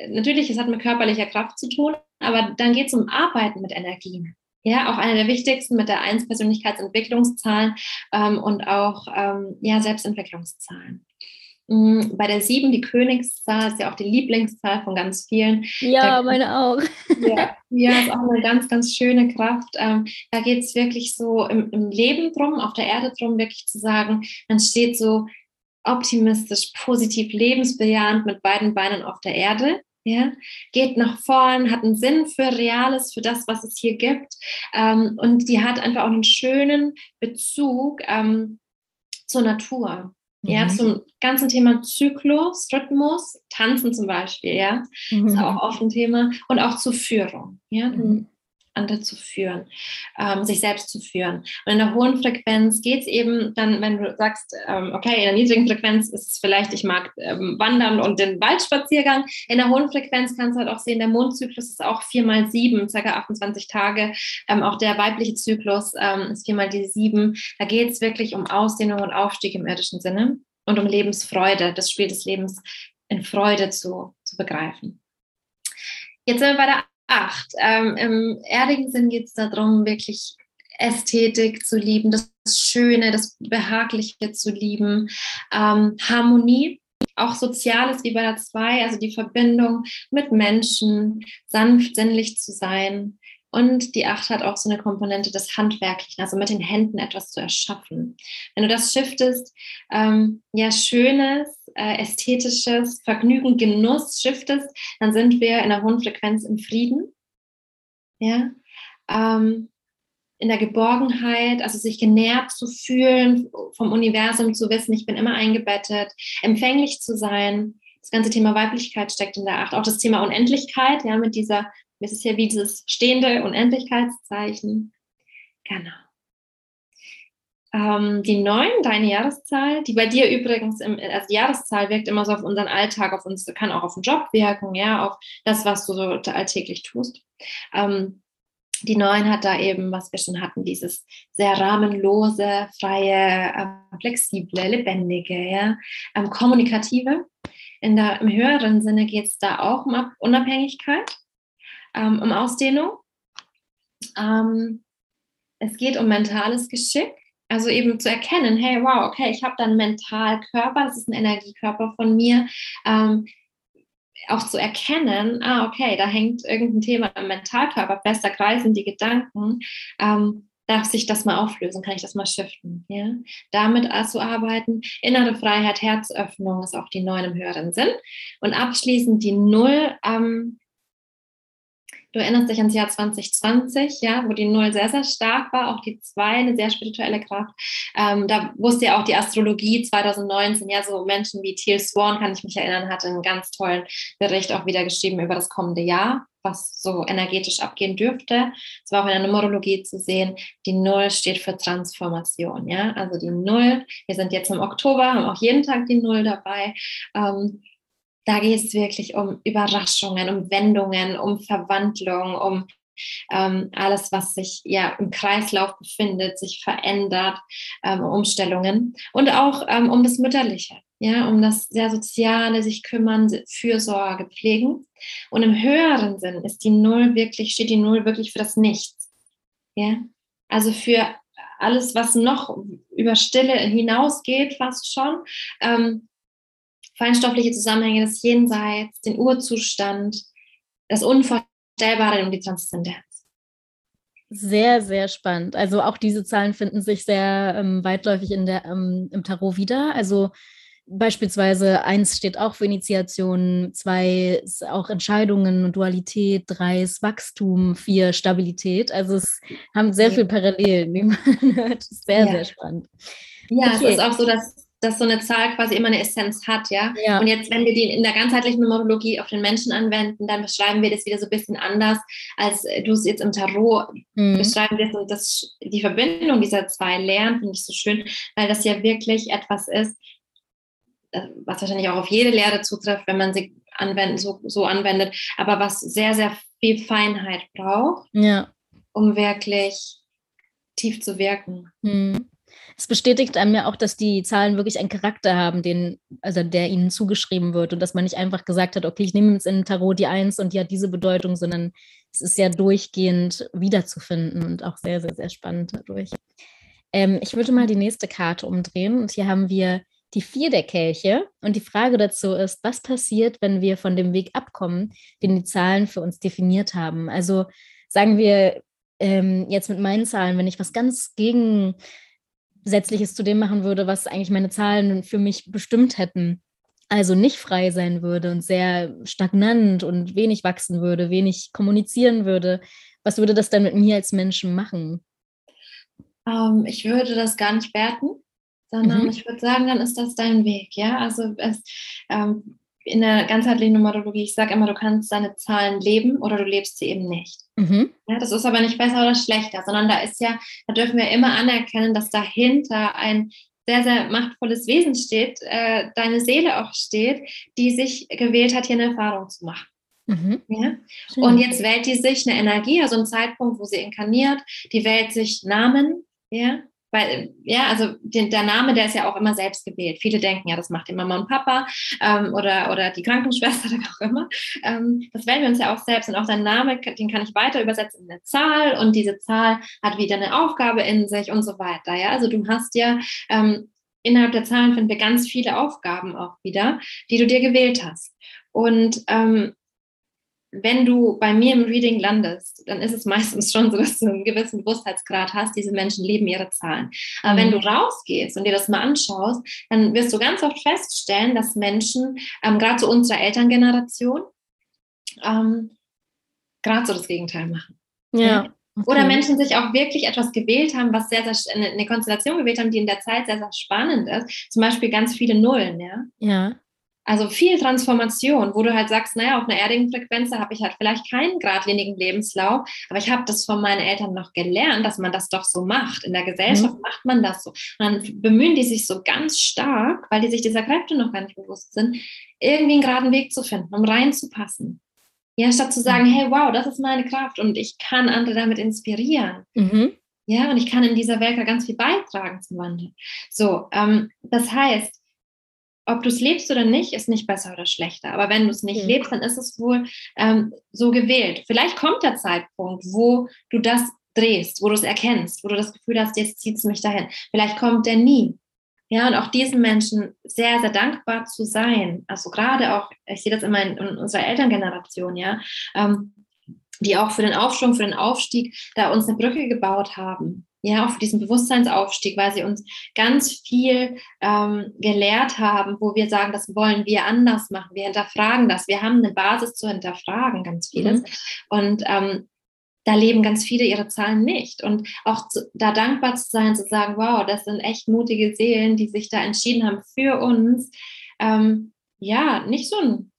natürlich, es hat mit körperlicher Kraft zu tun, aber dann geht es um Arbeiten mit Energien. Ja, auch eine der wichtigsten mit der 1 Persönlichkeitsentwicklungszahlen ähm, und auch ähm, ja, Selbstentwicklungszahlen. Mm, bei der 7, die Königszahl, ist ja auch die Lieblingszahl von ganz vielen. Ja, da, meine auch. Ja, ja, ist auch eine ganz, ganz schöne Kraft. Ähm, da geht es wirklich so im, im Leben drum, auf der Erde drum, wirklich zu sagen, man steht so optimistisch, positiv, lebensbejahend mit beiden Beinen auf der Erde. Ja, geht nach vorn, hat einen Sinn für Reales, für das, was es hier gibt. Ähm, und die hat einfach auch einen schönen Bezug ähm, zur Natur. Ja, mhm. zum ganzen Thema Zyklus, Rhythmus, Tanzen zum Beispiel, ja, mhm. ist auch oft ein Thema und auch zur Führung, ja, mhm. Andere zu führen, ähm, sich selbst zu führen. Und in der hohen Frequenz geht es eben dann, wenn du sagst, ähm, okay, in der niedrigen Frequenz ist es vielleicht, ich mag ähm, Wandern und den Waldspaziergang. In der hohen Frequenz kannst du halt auch sehen, der Mondzyklus ist auch vier mal sieben, circa 28 Tage. Ähm, auch der weibliche Zyklus ähm, ist vier mal die sieben. Da geht es wirklich um Ausdehnung und Aufstieg im irdischen Sinne und um Lebensfreude, das Spiel des Lebens in Freude zu, zu begreifen. Jetzt sind wir bei der acht. Ähm, Im erdigen Sinn geht es darum, wirklich Ästhetik zu lieben, das Schöne, das Behagliche zu lieben, ähm, Harmonie, auch Soziales wie bei der 2, also die Verbindung mit Menschen, sanft, sinnlich zu sein, Und die Acht hat auch so eine Komponente des Handwerklichen, also mit den Händen etwas zu erschaffen. Wenn du das shiftest, ähm, ja, schönes, äh, ästhetisches Vergnügen, Genuss shiftest, dann sind wir in der hohen Frequenz im Frieden. Ja. Ähm, in der Geborgenheit, also sich genährt zu fühlen, vom Universum zu wissen, ich bin immer eingebettet, empfänglich zu sein. Das ganze Thema Weiblichkeit steckt in der Acht. Auch das Thema Unendlichkeit, ja, mit dieser, es ist ja wie dieses stehende Unendlichkeitszeichen. Genau. Ähm, die neun, deine Jahreszahl, die bei dir übrigens, im, also die Jahreszahl wirkt immer so auf unseren Alltag, auf uns, kann auch auf den Job wirken, ja, auf das, was du so alltäglich tust. Ähm, die Neuen hat da eben, was wir schon hatten, dieses sehr rahmenlose, freie, äh, flexible, lebendige, ja, ähm, kommunikative. In der, Im höheren Sinne geht es da auch um Unabhängigkeit, ähm, um Ausdehnung. Ähm, es geht um mentales Geschick, also eben zu erkennen, hey, wow, okay, ich habe da einen Mentalkörper, das ist ein Energiekörper von mir. Ähm, auch zu erkennen, ah, okay, da hängt irgendein Thema im Mentalkörper fest, da kreisen die Gedanken, ähm, darf sich das mal auflösen, kann ich das mal shiften, ja? Damit zu arbeiten, innere Freiheit, Herzöffnung ist auch die Neun im höheren Sinn und abschließend die Null, ähm, Du erinnerst dich ans Jahr 2020, ja, wo die Null sehr, sehr stark war, auch die Zwei, eine sehr spirituelle Kraft. Ähm, da wusste ja auch die Astrologie 2019, ja, so Menschen wie Teal Swan, kann ich mich erinnern, hatte einen ganz tollen Bericht auch wieder geschrieben über das kommende Jahr, was so energetisch abgehen dürfte. Es war auch in der Numerologie zu sehen, die Null steht für Transformation, ja, also die Null, wir sind jetzt im Oktober, haben auch jeden Tag die Null dabei. Ähm, da geht es wirklich um Überraschungen, um Wendungen, um Verwandlung, um ähm, alles, was sich ja im Kreislauf befindet, sich verändert, ähm, Umstellungen und auch ähm, um das Mütterliche, ja, um das sehr soziale, sich kümmern, Fürsorge, pflegen. Und im höheren Sinn ist die Null wirklich, steht die Null wirklich für das Nichts, ja, also für alles, was noch über Stille hinausgeht, fast schon. Ähm, feinstoffliche Zusammenhänge des Jenseits, den Urzustand, das Unvorstellbare und die Transzendenz. Sehr, sehr spannend. Also auch diese Zahlen finden sich sehr ähm, weitläufig in der, ähm, im Tarot wieder. Also beispielsweise eins steht auch für Initiation, zwei ist auch Entscheidungen und Dualität, drei ist Wachstum, vier Stabilität. Also es haben sehr viel Parallelen, wie man hört. Sehr, ja. sehr spannend. Ja, okay. es ist auch so, dass dass so eine Zahl quasi immer eine Essenz hat, ja? ja. Und jetzt, wenn wir die in der ganzheitlichen Numerologie auf den Menschen anwenden, dann beschreiben wir das wieder so ein bisschen anders, als du es jetzt im Tarot mhm. beschreiben wirst. Und das, die Verbindung dieser zwei Lehren finde ich so schön, weil das ja wirklich etwas ist, äh, was wahrscheinlich auch auf jede Lehre zutrifft, wenn man sie anwenden, so, so anwendet, aber was sehr, sehr viel Feinheit braucht, ja. um wirklich tief zu wirken. Mhm es bestätigt einem ja auch, dass die Zahlen wirklich einen Charakter haben, den, also der ihnen zugeschrieben wird und dass man nicht einfach gesagt hat, okay, ich nehme jetzt in Tarot die Eins und die hat diese Bedeutung, sondern es ist ja durchgehend wiederzufinden und auch sehr, sehr, sehr spannend dadurch. Ähm, ich würde mal die nächste Karte umdrehen und hier haben wir die vier der Kelche und die Frage dazu ist, was passiert, wenn wir von dem Weg abkommen, den die Zahlen für uns definiert haben? Also sagen wir ähm, jetzt mit meinen Zahlen, wenn ich was ganz gegen Gesetzliches zu dem machen würde, was eigentlich meine Zahlen für mich bestimmt hätten. Also nicht frei sein würde und sehr stagnant und wenig wachsen würde, wenig kommunizieren würde. Was würde das dann mit mir als Menschen machen? Ähm, ich würde das gar nicht werten, sondern mhm. ich würde sagen, dann ist das dein Weg. Ja, also es, ähm, in der ganzheitlichen Numerologie, ich sage immer, du kannst deine Zahlen leben oder du lebst sie eben nicht. Mhm. Ja, das ist aber nicht besser oder schlechter, sondern da ist ja, da dürfen wir immer anerkennen, dass dahinter ein sehr, sehr machtvolles Wesen steht, äh, deine Seele auch steht, die sich gewählt hat, hier eine Erfahrung zu machen. Mhm. Ja? Und jetzt wählt die sich eine Energie, also ein Zeitpunkt, wo sie inkarniert, die wählt sich Namen, ja, weil, ja, also den, der Name, der ist ja auch immer selbst gewählt. Viele denken, ja, das macht die Mama und Papa ähm, oder, oder die Krankenschwester oder auch immer. Ähm, das wählen wir uns ja auch selbst. Und auch dein Name, den kann ich weiter übersetzen in eine Zahl und diese Zahl hat wieder eine Aufgabe in sich und so weiter. Ja, also du hast ja ähm, innerhalb der Zahlen finden wir ganz viele Aufgaben auch wieder, die du dir gewählt hast. Und ähm, wenn du bei mir im Reading landest, dann ist es meistens schon so, dass du einen gewissen Bewusstheitsgrad hast, diese Menschen leben ihre Zahlen. Aber mhm. wenn du rausgehst und dir das mal anschaust, dann wirst du ganz oft feststellen, dass Menschen, ähm, gerade zu unserer Elterngeneration, ähm, gerade so das Gegenteil machen. Ja. Okay. Oder Menschen sich auch wirklich etwas gewählt haben, was sehr, sehr eine, eine Konstellation gewählt haben, die in der Zeit sehr, sehr spannend ist. Zum Beispiel ganz viele Nullen, ja. Ja. Also viel Transformation, wo du halt sagst, naja, auf einer erdigen Frequenz habe ich halt vielleicht keinen geradlinigen Lebenslauf, aber ich habe das von meinen Eltern noch gelernt, dass man das doch so macht. In der Gesellschaft mhm. macht man das so. Dann bemühen die sich so ganz stark, weil die sich dieser Kräfte noch gar nicht bewusst sind, irgendwie einen geraden Weg zu finden, um reinzupassen. Ja, statt zu sagen, mhm. hey, wow, das ist meine Kraft und ich kann andere damit inspirieren. Mhm. Ja, und ich kann in dieser Welt ganz viel beitragen zum Wandel. So, ähm, das heißt, ob du es lebst oder nicht, ist nicht besser oder schlechter. Aber wenn du es nicht mhm. lebst, dann ist es wohl ähm, so gewählt. Vielleicht kommt der Zeitpunkt, wo du das drehst, wo du es erkennst, wo du das Gefühl hast, jetzt zieht es mich dahin. Vielleicht kommt der nie. Ja, und auch diesen Menschen sehr, sehr dankbar zu sein. Also gerade auch, ich sehe das immer in, in unserer Elterngeneration, ja, ähm, die auch für den Aufschwung, für den Aufstieg da uns eine Brücke gebaut haben ja, auf diesen Bewusstseinsaufstieg, weil sie uns ganz viel ähm, gelehrt haben, wo wir sagen, das wollen wir anders machen. Wir hinterfragen das. Wir haben eine Basis zu hinterfragen, ganz vieles. Mhm. Und ähm, da leben ganz viele ihre Zahlen nicht. Und auch zu, da dankbar zu sein, zu sagen, wow, das sind echt mutige Seelen, die sich da entschieden haben für uns. Ähm, ja, nicht so ein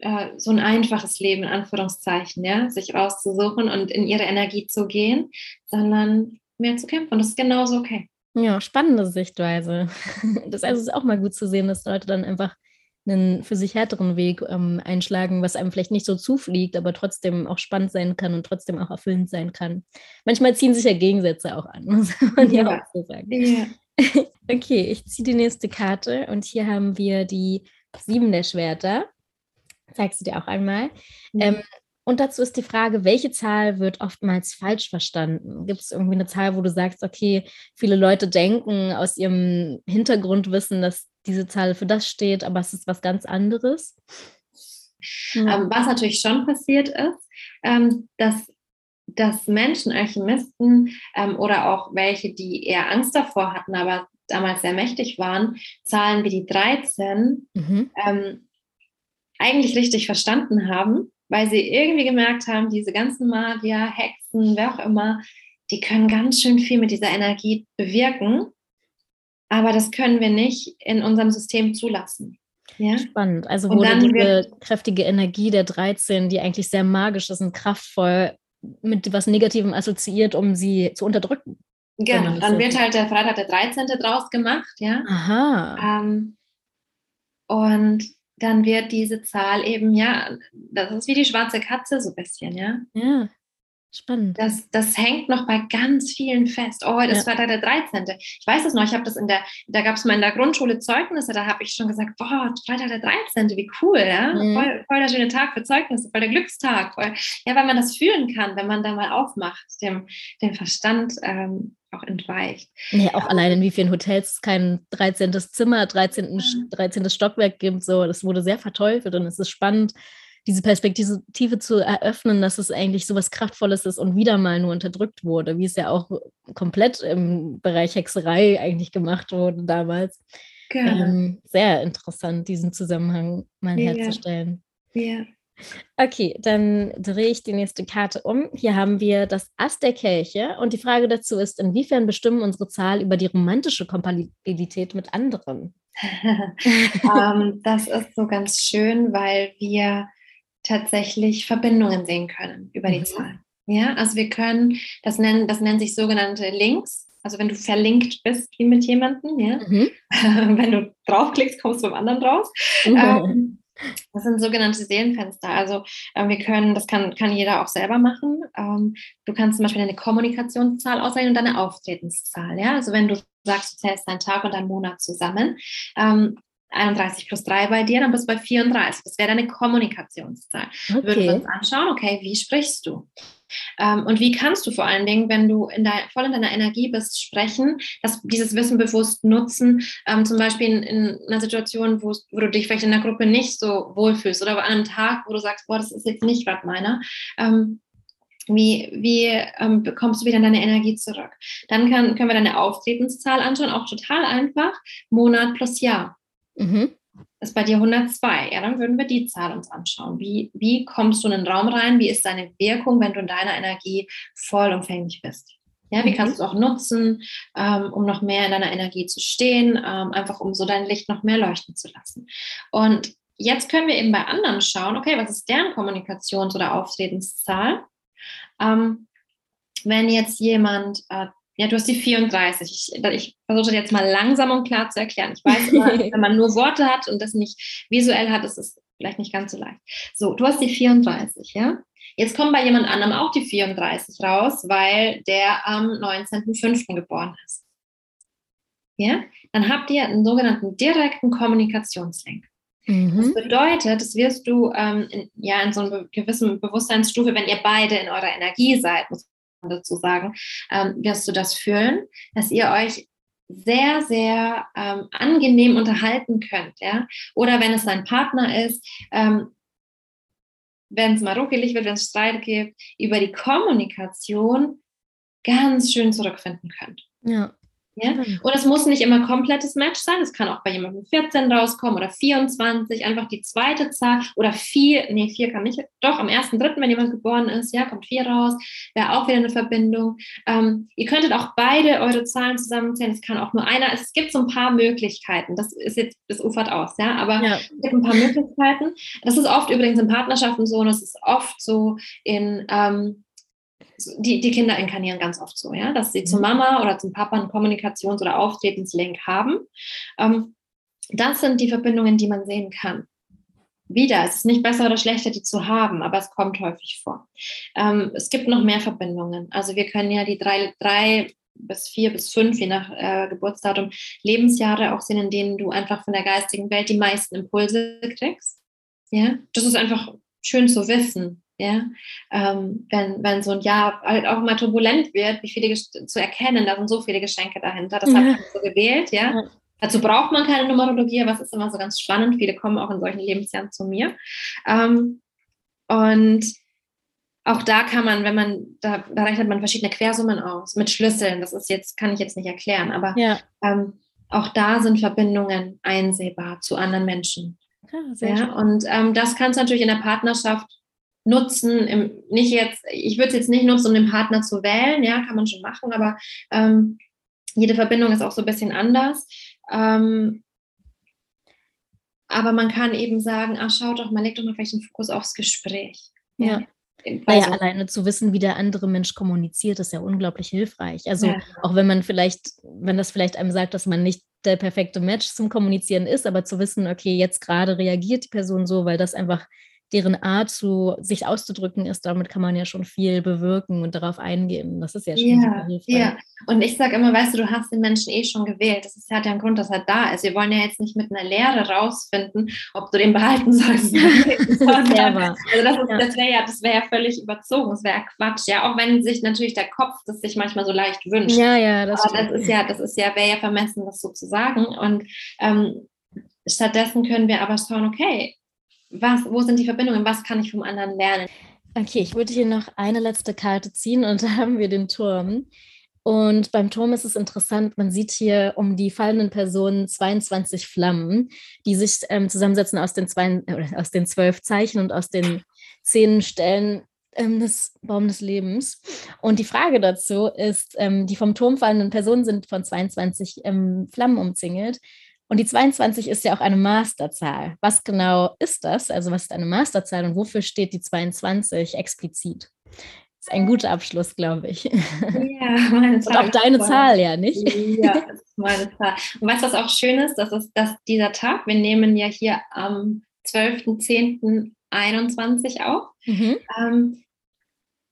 äh, so ein einfaches Leben, in Anführungszeichen, ja, sich rauszusuchen und in ihre Energie zu gehen, sondern mehr zu kämpfen. Und das ist genauso okay. Ja, spannende Sichtweise. Das also ist auch mal gut zu sehen, dass Leute dann einfach einen für sich härteren Weg ähm, einschlagen, was einem vielleicht nicht so zufliegt, aber trotzdem auch spannend sein kann und trotzdem auch erfüllend sein kann. Manchmal ziehen sich ja Gegensätze auch an, muss man ja, ja auch so sagen. Ja. Okay, ich ziehe die nächste Karte und hier haben wir die sieben der Schwerter. Zeigst du dir auch einmal. Mhm. Ähm, und dazu ist die Frage, welche Zahl wird oftmals falsch verstanden? Gibt es irgendwie eine Zahl, wo du sagst, okay, viele Leute denken aus ihrem Hintergrundwissen, dass diese Zahl für das steht, aber es ist was ganz anderes? Ähm, was natürlich schon passiert ist, ähm, dass, dass Menschen, Alchemisten ähm, oder auch welche, die eher Angst davor hatten, aber damals sehr mächtig waren, Zahlen wie die 13 mhm. ähm, eigentlich richtig verstanden haben weil sie irgendwie gemerkt haben, diese ganzen Magier, Hexen, wer auch immer, die können ganz schön viel mit dieser Energie bewirken, aber das können wir nicht in unserem System zulassen. Ja? Spannend. Also wurde diese wird, kräftige Energie der 13, die eigentlich sehr magisch ist und kraftvoll, mit was Negativem assoziiert, um sie zu unterdrücken. Genau, dann wird halt der Freitag der 13. draus gemacht, ja. Aha. Ähm, und dann wird diese Zahl eben, ja, das ist wie die schwarze Katze so ein bisschen, ja. Ja, spannend. Das, das hängt noch bei ganz vielen fest. Oh, heute ja. ist Freitag der 13. Ich weiß es noch, ich habe das in der, da gab es mal in der Grundschule Zeugnisse, da habe ich schon gesagt, boah, Freitag der 13., wie cool, ja. Mhm. Voll, voll der schöne Tag für Zeugnisse, voll der Glückstag. Voll, ja, weil man das fühlen kann, wenn man da mal aufmacht, dem, dem Verstand ähm, auch entweicht. Ja, auch allein in wie vielen Hotels es kein 13. Zimmer, 13. 13. Stockwerk gibt. So, das wurde sehr verteufelt und es ist spannend, diese Perspektive zu eröffnen, dass es eigentlich so was Kraftvolles ist und wieder mal nur unterdrückt wurde, wie es ja auch komplett im Bereich Hexerei eigentlich gemacht wurde damals. Genau. Ähm, sehr interessant, diesen Zusammenhang mal ja. herzustellen. Ja. Okay, dann drehe ich die nächste Karte um. Hier haben wir das Ass der Kelche und die Frage dazu ist, inwiefern bestimmen unsere Zahl über die romantische Kompatibilität mit anderen? ähm, das ist so ganz schön, weil wir tatsächlich Verbindungen sehen können über die mhm. Zahl. Ja, also wir können, das nennen, das nennen sich sogenannte Links. Also wenn du verlinkt bist wie mit jemandem, ja, mhm. wenn du draufklickst, kommst du beim anderen raus. Mhm. Ähm, das sind sogenannte Seelenfenster. Also äh, wir können, das kann, kann jeder auch selber machen. Ähm, du kannst zum Beispiel deine Kommunikationszahl auswählen und deine Auftretenszahl. Ja? Also wenn du sagst, du zählst deinen Tag und deinen Monat zusammen, ähm, 31 plus 3 bei dir, dann bist du bei 34. Das wäre deine Kommunikationszahl. Okay. Würden wir uns anschauen, okay, wie sprichst du? Ähm, und wie kannst du vor allen Dingen, wenn du in dein, voll in deiner Energie bist, sprechen, dass dieses Wissen bewusst nutzen, ähm, zum Beispiel in, in einer Situation, wo, wo, du dich vielleicht in der Gruppe nicht so wohlfühlst oder an einem Tag, wo du sagst, boah, das ist jetzt nicht gerade meiner. Ähm, wie, wie ähm, bekommst du wieder deine Energie zurück? Dann kann, können wir deine Auftretenszahl anschauen, auch total einfach. Monat plus Jahr. Mhm. Ist bei dir 102. Ja, dann würden wir die Zahl uns anschauen. Wie, wie kommst du in den Raum rein? Wie ist deine Wirkung, wenn du in deiner Energie vollumfänglich bist? Ja, wie kannst mhm. du es auch nutzen, ähm, um noch mehr in deiner Energie zu stehen, ähm, einfach um so dein Licht noch mehr leuchten zu lassen. Und jetzt können wir eben bei anderen schauen, okay, was ist deren Kommunikations- oder Auftretenszahl? Ähm, wenn jetzt jemand, äh, ja, du hast die 34. Ich, ich versuche jetzt mal langsam und klar zu erklären. Ich weiß, immer, wenn man nur Worte hat und das nicht visuell hat, ist es vielleicht nicht ganz so leicht. So, du hast die 34, ja? Jetzt kommen bei jemand anderem auch die 34 raus, weil der am 19.05. geboren ist. Ja? Dann habt ihr einen sogenannten direkten Kommunikationslink. Mhm. Das bedeutet, das wirst du ähm, in, ja in so einer gewissen Bewusstseinsstufe, wenn ihr beide in eurer Energie seid, muss dazu sagen, ähm, wirst du das fühlen, dass ihr euch sehr, sehr ähm, angenehm unterhalten könnt, ja. Oder wenn es dein Partner ist, ähm, wenn es mal ruckelig wird, wenn es Streit gibt, über die Kommunikation ganz schön zurückfinden könnt. Ja. Ja? Und es muss nicht immer komplettes Match sein. Es kann auch bei jemandem 14 rauskommen oder 24, einfach die zweite Zahl oder 4, nee, 4 kann nicht, doch am 1.3., wenn jemand geboren ist, ja, kommt 4 raus, wäre auch wieder eine Verbindung. Ähm, ihr könntet auch beide eure Zahlen zusammenzählen. Es kann auch nur einer, es gibt so ein paar Möglichkeiten. Das ist jetzt, das ufert aus, ja, aber ja. es gibt ein paar Möglichkeiten. Das ist oft übrigens in Partnerschaften so und es ist oft so in, ähm, die, die Kinder inkarnieren ganz oft so, ja, dass sie zur mhm. Mama oder zum Papa einen Kommunikations- oder Auftretenslink haben. Ähm, das sind die Verbindungen, die man sehen kann. Wieder, es ist nicht besser oder schlechter, die zu haben, aber es kommt häufig vor. Ähm, es gibt noch mehr Verbindungen. Also wir können ja die drei, drei bis vier bis fünf, je nach äh, Geburtsdatum, Lebensjahre auch sehen, in denen du einfach von der geistigen Welt die meisten Impulse kriegst. Ja, das ist einfach schön zu wissen. Ja, ähm, wenn, wenn so ein Jahr halt auch mal turbulent wird, wie viele zu erkennen, da sind so viele Geschenke dahinter. Das ja. hat man so gewählt, ja? ja. Dazu braucht man keine Numerologie, aber es ist immer so ganz spannend. Viele kommen auch in solchen Lebensjahren zu mir. Ähm, und auch da kann man, wenn man, da, da, rechnet man verschiedene Quersummen aus mit Schlüsseln. Das ist jetzt, kann ich jetzt nicht erklären, aber ja. ähm, auch da sind Verbindungen einsehbar zu anderen Menschen. Ja, ja und ähm, das kannst du natürlich in der Partnerschaft nutzen, im, nicht jetzt, ich würde es jetzt nicht nutzen, um den Partner zu wählen, ja, kann man schon machen, aber ähm, jede Verbindung ist auch so ein bisschen anders. Ähm, aber man kann eben sagen, ach, schau doch mal, leg doch mal vielleicht den Fokus aufs Gespräch. Ja. ja. Naja, alleine zu wissen, wie der andere Mensch kommuniziert, ist ja unglaublich hilfreich. Also ja. auch wenn man vielleicht, wenn das vielleicht einem sagt, dass man nicht der perfekte Match zum Kommunizieren ist, aber zu wissen, okay, jetzt gerade reagiert die Person so, weil das einfach deren Art zu sich auszudrücken ist, damit kann man ja schon viel bewirken und darauf eingehen. Das ist ja schon ja, hilfreich. Ja, und ich sage immer, weißt du, du hast den Menschen eh schon gewählt. Das ist, hat ja einen Grund, dass er da ist. Wir wollen ja jetzt nicht mit einer Lehre rausfinden, ob du den behalten sollst. also das, ja. das wäre ja, das wäre ja völlig überzogen. Das wäre ja Quatsch. Ja, auch wenn sich natürlich der Kopf das sich manchmal so leicht wünscht. Ja, ja, das Aber das ist ja, das ist ja, wäre ja vermessen, das so zu sagen. Und ähm, stattdessen können wir aber schauen, okay, was, wo sind die Verbindungen, was kann ich vom anderen lernen? Okay, ich würde hier noch eine letzte Karte ziehen und da haben wir den Turm. Und beim Turm ist es interessant, man sieht hier um die fallenden Personen 22 Flammen, die sich ähm, zusammensetzen aus den, zwei, äh, aus den zwölf Zeichen und aus den zehn Stellen ähm, des Baum des Lebens. Und die Frage dazu ist, ähm, die vom Turm fallenden Personen sind von 22 ähm, Flammen umzingelt. Und die 22 ist ja auch eine Masterzahl. Was genau ist das? Also was ist eine Masterzahl und wofür steht die 22 explizit? Das ist ein guter Abschluss, glaube ich. Ja, meine Zahl. Und auch deine Zahl, ja, nicht? Ja, das ist meine Zahl. Und weißt du, was auch schön ist? Das ist, dass dieser Tag, wir nehmen ja hier am 12.10.21 auf. Mhm. Ähm,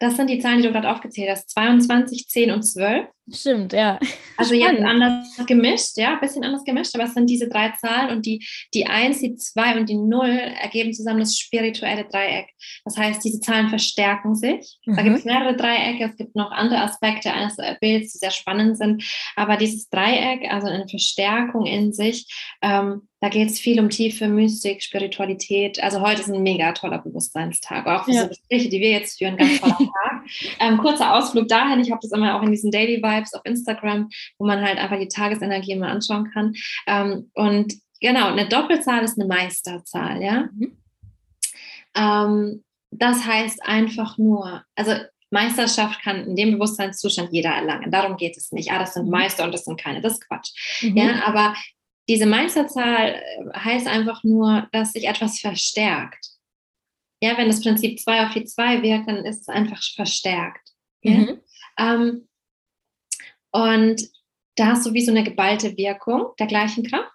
das sind die Zahlen, die du gerade aufgezählt hast. 22, 10 und 12 Stimmt, ja. Also jetzt anders gemischt, ja, ein bisschen anders gemischt, aber es sind diese drei Zahlen und die, die 1, die 2 und die 0 ergeben zusammen das spirituelle Dreieck. Das heißt, diese Zahlen verstärken sich. Mhm. Da gibt es mehrere Dreiecke, es gibt noch andere Aspekte eines Bilds, die sehr spannend sind, aber dieses Dreieck, also eine Verstärkung in sich, ähm, da geht es viel um tiefe Mystik, Spiritualität. Also heute ist ein mega toller Bewusstseinstag. Auch für ja. so Gespräche, die wir jetzt führen, ganz toller Tag. Ähm, kurzer Ausflug dahin. Ich habe das immer auch in diesen Daily Vibes auf Instagram, wo man halt einfach die Tagesenergie mal anschauen kann. Ähm, und genau, eine Doppelzahl ist eine Meisterzahl, ja. Mhm. Ähm, das heißt einfach nur, also Meisterschaft kann in dem Bewusstseinszustand jeder erlangen. Darum geht es nicht. Ah, das sind mhm. Meister und das sind keine. Das ist Quatsch. Mhm. Ja, aber diese Meisterzahl heißt einfach nur, dass sich etwas verstärkt. Ja, wenn das Prinzip 2 auf die 2 wirkt, dann ist es einfach verstärkt. Mhm. Ja? Ähm, und da hast du wie so eine geballte Wirkung der gleichen Kraft.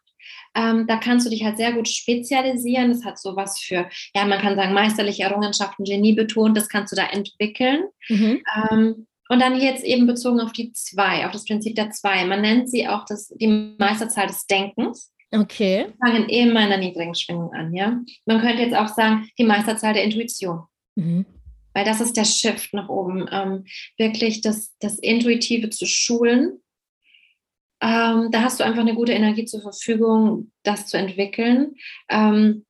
Ähm, da kannst du dich halt sehr gut spezialisieren. Das hat sowas für, ja, man kann sagen, meisterliche Errungenschaften, Genie betont, das kannst du da entwickeln. Mhm. Ähm, und dann jetzt eben bezogen auf die zwei, auf das Prinzip der zwei. Man nennt sie auch das, die Meisterzahl des Denkens. Okay. Wir fangen immer in der niedrigen Schwingung an, ja. Man könnte jetzt auch sagen, die Meisterzahl der Intuition. Mhm. Weil das ist der Shift nach oben. Ähm, wirklich das, das Intuitive zu schulen. Ähm, da hast du einfach eine gute Energie zur Verfügung, das zu entwickeln. Ähm,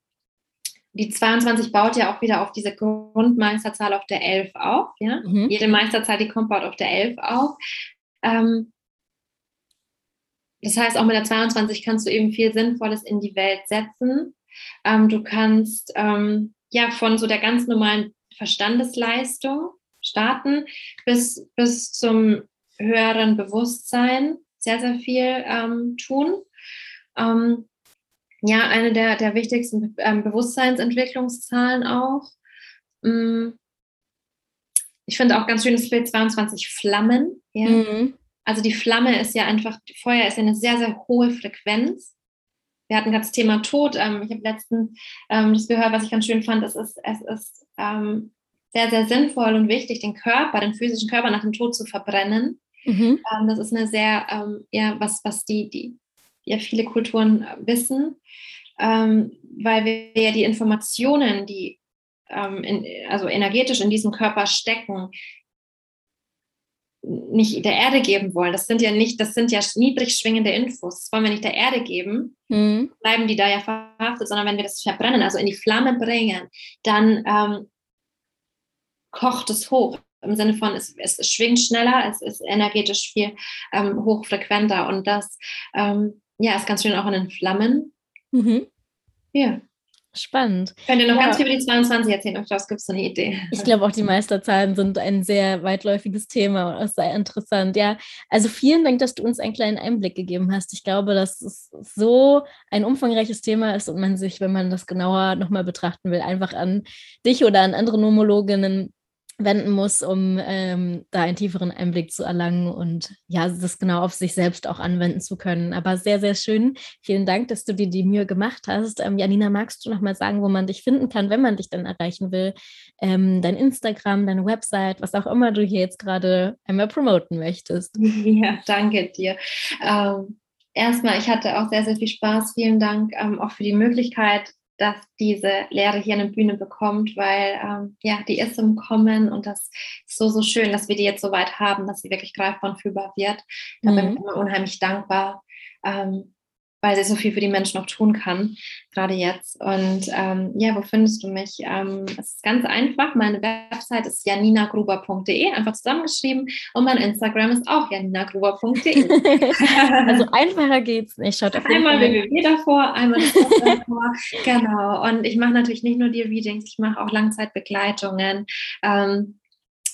die 22 baut ja auch wieder auf diese Grundmeisterzahl auf der 11 auf. Ja? Mhm. Jede Meisterzahl, die kommt, baut auf der 11 auf. Ähm, das heißt, auch mit der 22 kannst du eben viel Sinnvolles in die Welt setzen. Ähm, du kannst ähm, ja von so der ganz normalen Verstandesleistung starten bis, bis zum höheren Bewusstsein sehr, sehr viel ähm, tun. Ähm, ja, eine der, der wichtigsten ähm, Bewusstseinsentwicklungszahlen auch. Mm. Ich finde auch ganz schön das Bild 22 Flammen. Ja? Mhm. Also die Flamme ist ja einfach, Feuer ist ja eine sehr, sehr hohe Frequenz. Wir hatten gerade das Thema Tod. Ähm, ich habe letztens ähm, das gehört, was ich ganz schön fand. Es ist, es ist ähm, sehr, sehr sinnvoll und wichtig, den Körper, den physischen Körper nach dem Tod zu verbrennen. Mhm. Ähm, das ist eine sehr, ähm, ja, was, was die, die, ja viele Kulturen wissen, ähm, weil wir ja die Informationen, die in, also energetisch in diesem Körper stecken, nicht der Erde geben wollen. Das sind ja nicht, das sind ja niedrig schwingende Infos. Das wollen wir nicht der Erde geben, mhm. bleiben die da ja verhaftet, sondern wenn wir das verbrennen, also in die Flamme bringen, dann ähm, kocht es hoch. Im Sinne von, es, es schwingt schneller, es ist energetisch viel ähm, hochfrequenter und das ähm, ja, ist ganz schön auch in den Flammen. Mhm. Ja. Spannend. Ich könnte noch ja. ganz viel über die 22 erzählen, ob das gibt es eine Idee. Ich glaube auch, die Meisterzahlen sind ein sehr weitläufiges Thema und auch sehr interessant. Ja, also vielen Dank, dass du uns einen kleinen Einblick gegeben hast. Ich glaube, dass es so ein umfangreiches Thema ist und man sich, wenn man das genauer nochmal betrachten will, einfach an dich oder an andere Nomologinnen wenden muss, um ähm, da einen tieferen Einblick zu erlangen und ja, das genau auf sich selbst auch anwenden zu können. Aber sehr, sehr schön. Vielen Dank, dass du dir die Mühe gemacht hast. Ähm, Janina, magst du noch mal sagen, wo man dich finden kann, wenn man dich dann erreichen will? Ähm, dein Instagram, deine Website, was auch immer du hier jetzt gerade einmal promoten möchtest. Ja, danke dir. Ähm, erstmal, ich hatte auch sehr, sehr viel Spaß. Vielen Dank ähm, auch für die Möglichkeit, dass diese Lehre hier eine Bühne bekommt, weil ähm, ja, die ist im Kommen und das ist so, so schön, dass wir die jetzt so weit haben, dass sie wirklich greifbar und fühlbar wird. Da mhm. bin ich immer unheimlich dankbar. Ähm, weil sie so viel für die Menschen auch tun kann, gerade jetzt. Und ähm, ja, wo findest du mich? Ähm, es ist ganz einfach. Meine Website ist janinagruber.de, einfach zusammengeschrieben. Und mein Instagram ist auch janinagruber.de. also einfacher geht's nicht. Schaut auf einmal www davor, einmal davor. genau. Und ich mache natürlich nicht nur die Readings, ich mache auch Langzeitbegleitungen. Ähm,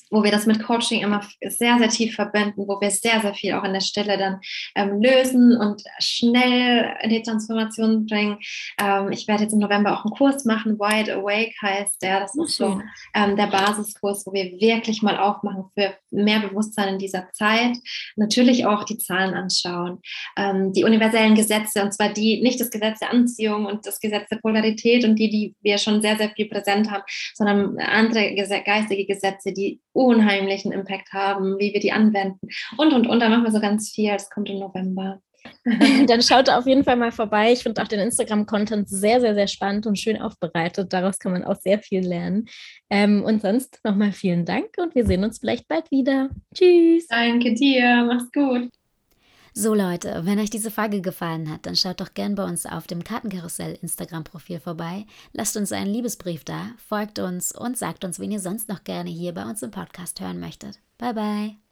wo wir das mit Coaching immer sehr, sehr tief verbinden, wo wir sehr, sehr viel auch in der Stelle dann ähm, lösen und schnell in die Transformation bringen. Ähm, ich werde jetzt im November auch einen Kurs machen, Wide Awake heißt der. Das ist so ähm, der Basiskurs, wo wir wirklich mal aufmachen für mehr Bewusstsein in dieser Zeit. Natürlich auch die Zahlen anschauen, ähm, die universellen Gesetze, und zwar die, nicht das Gesetz der Anziehung und das Gesetz der Polarität und die, die wir schon sehr, sehr viel präsent haben, sondern andere geistige Gesetze, die unheimlichen Impact haben, wie wir die anwenden und, und, und. Da machen wir so ganz viel. Das kommt im November. Dann schaut auf jeden Fall mal vorbei. Ich finde auch den Instagram-Content sehr, sehr, sehr spannend und schön aufbereitet. Daraus kann man auch sehr viel lernen. Ähm, und sonst nochmal vielen Dank und wir sehen uns vielleicht bald wieder. Tschüss. Danke dir. Mach's gut. So Leute, wenn euch diese Folge gefallen hat, dann schaut doch gern bei uns auf dem Kartenkarussell Instagram-Profil vorbei, lasst uns einen Liebesbrief da, folgt uns und sagt uns, wen ihr sonst noch gerne hier bei uns im Podcast hören möchtet. Bye bye.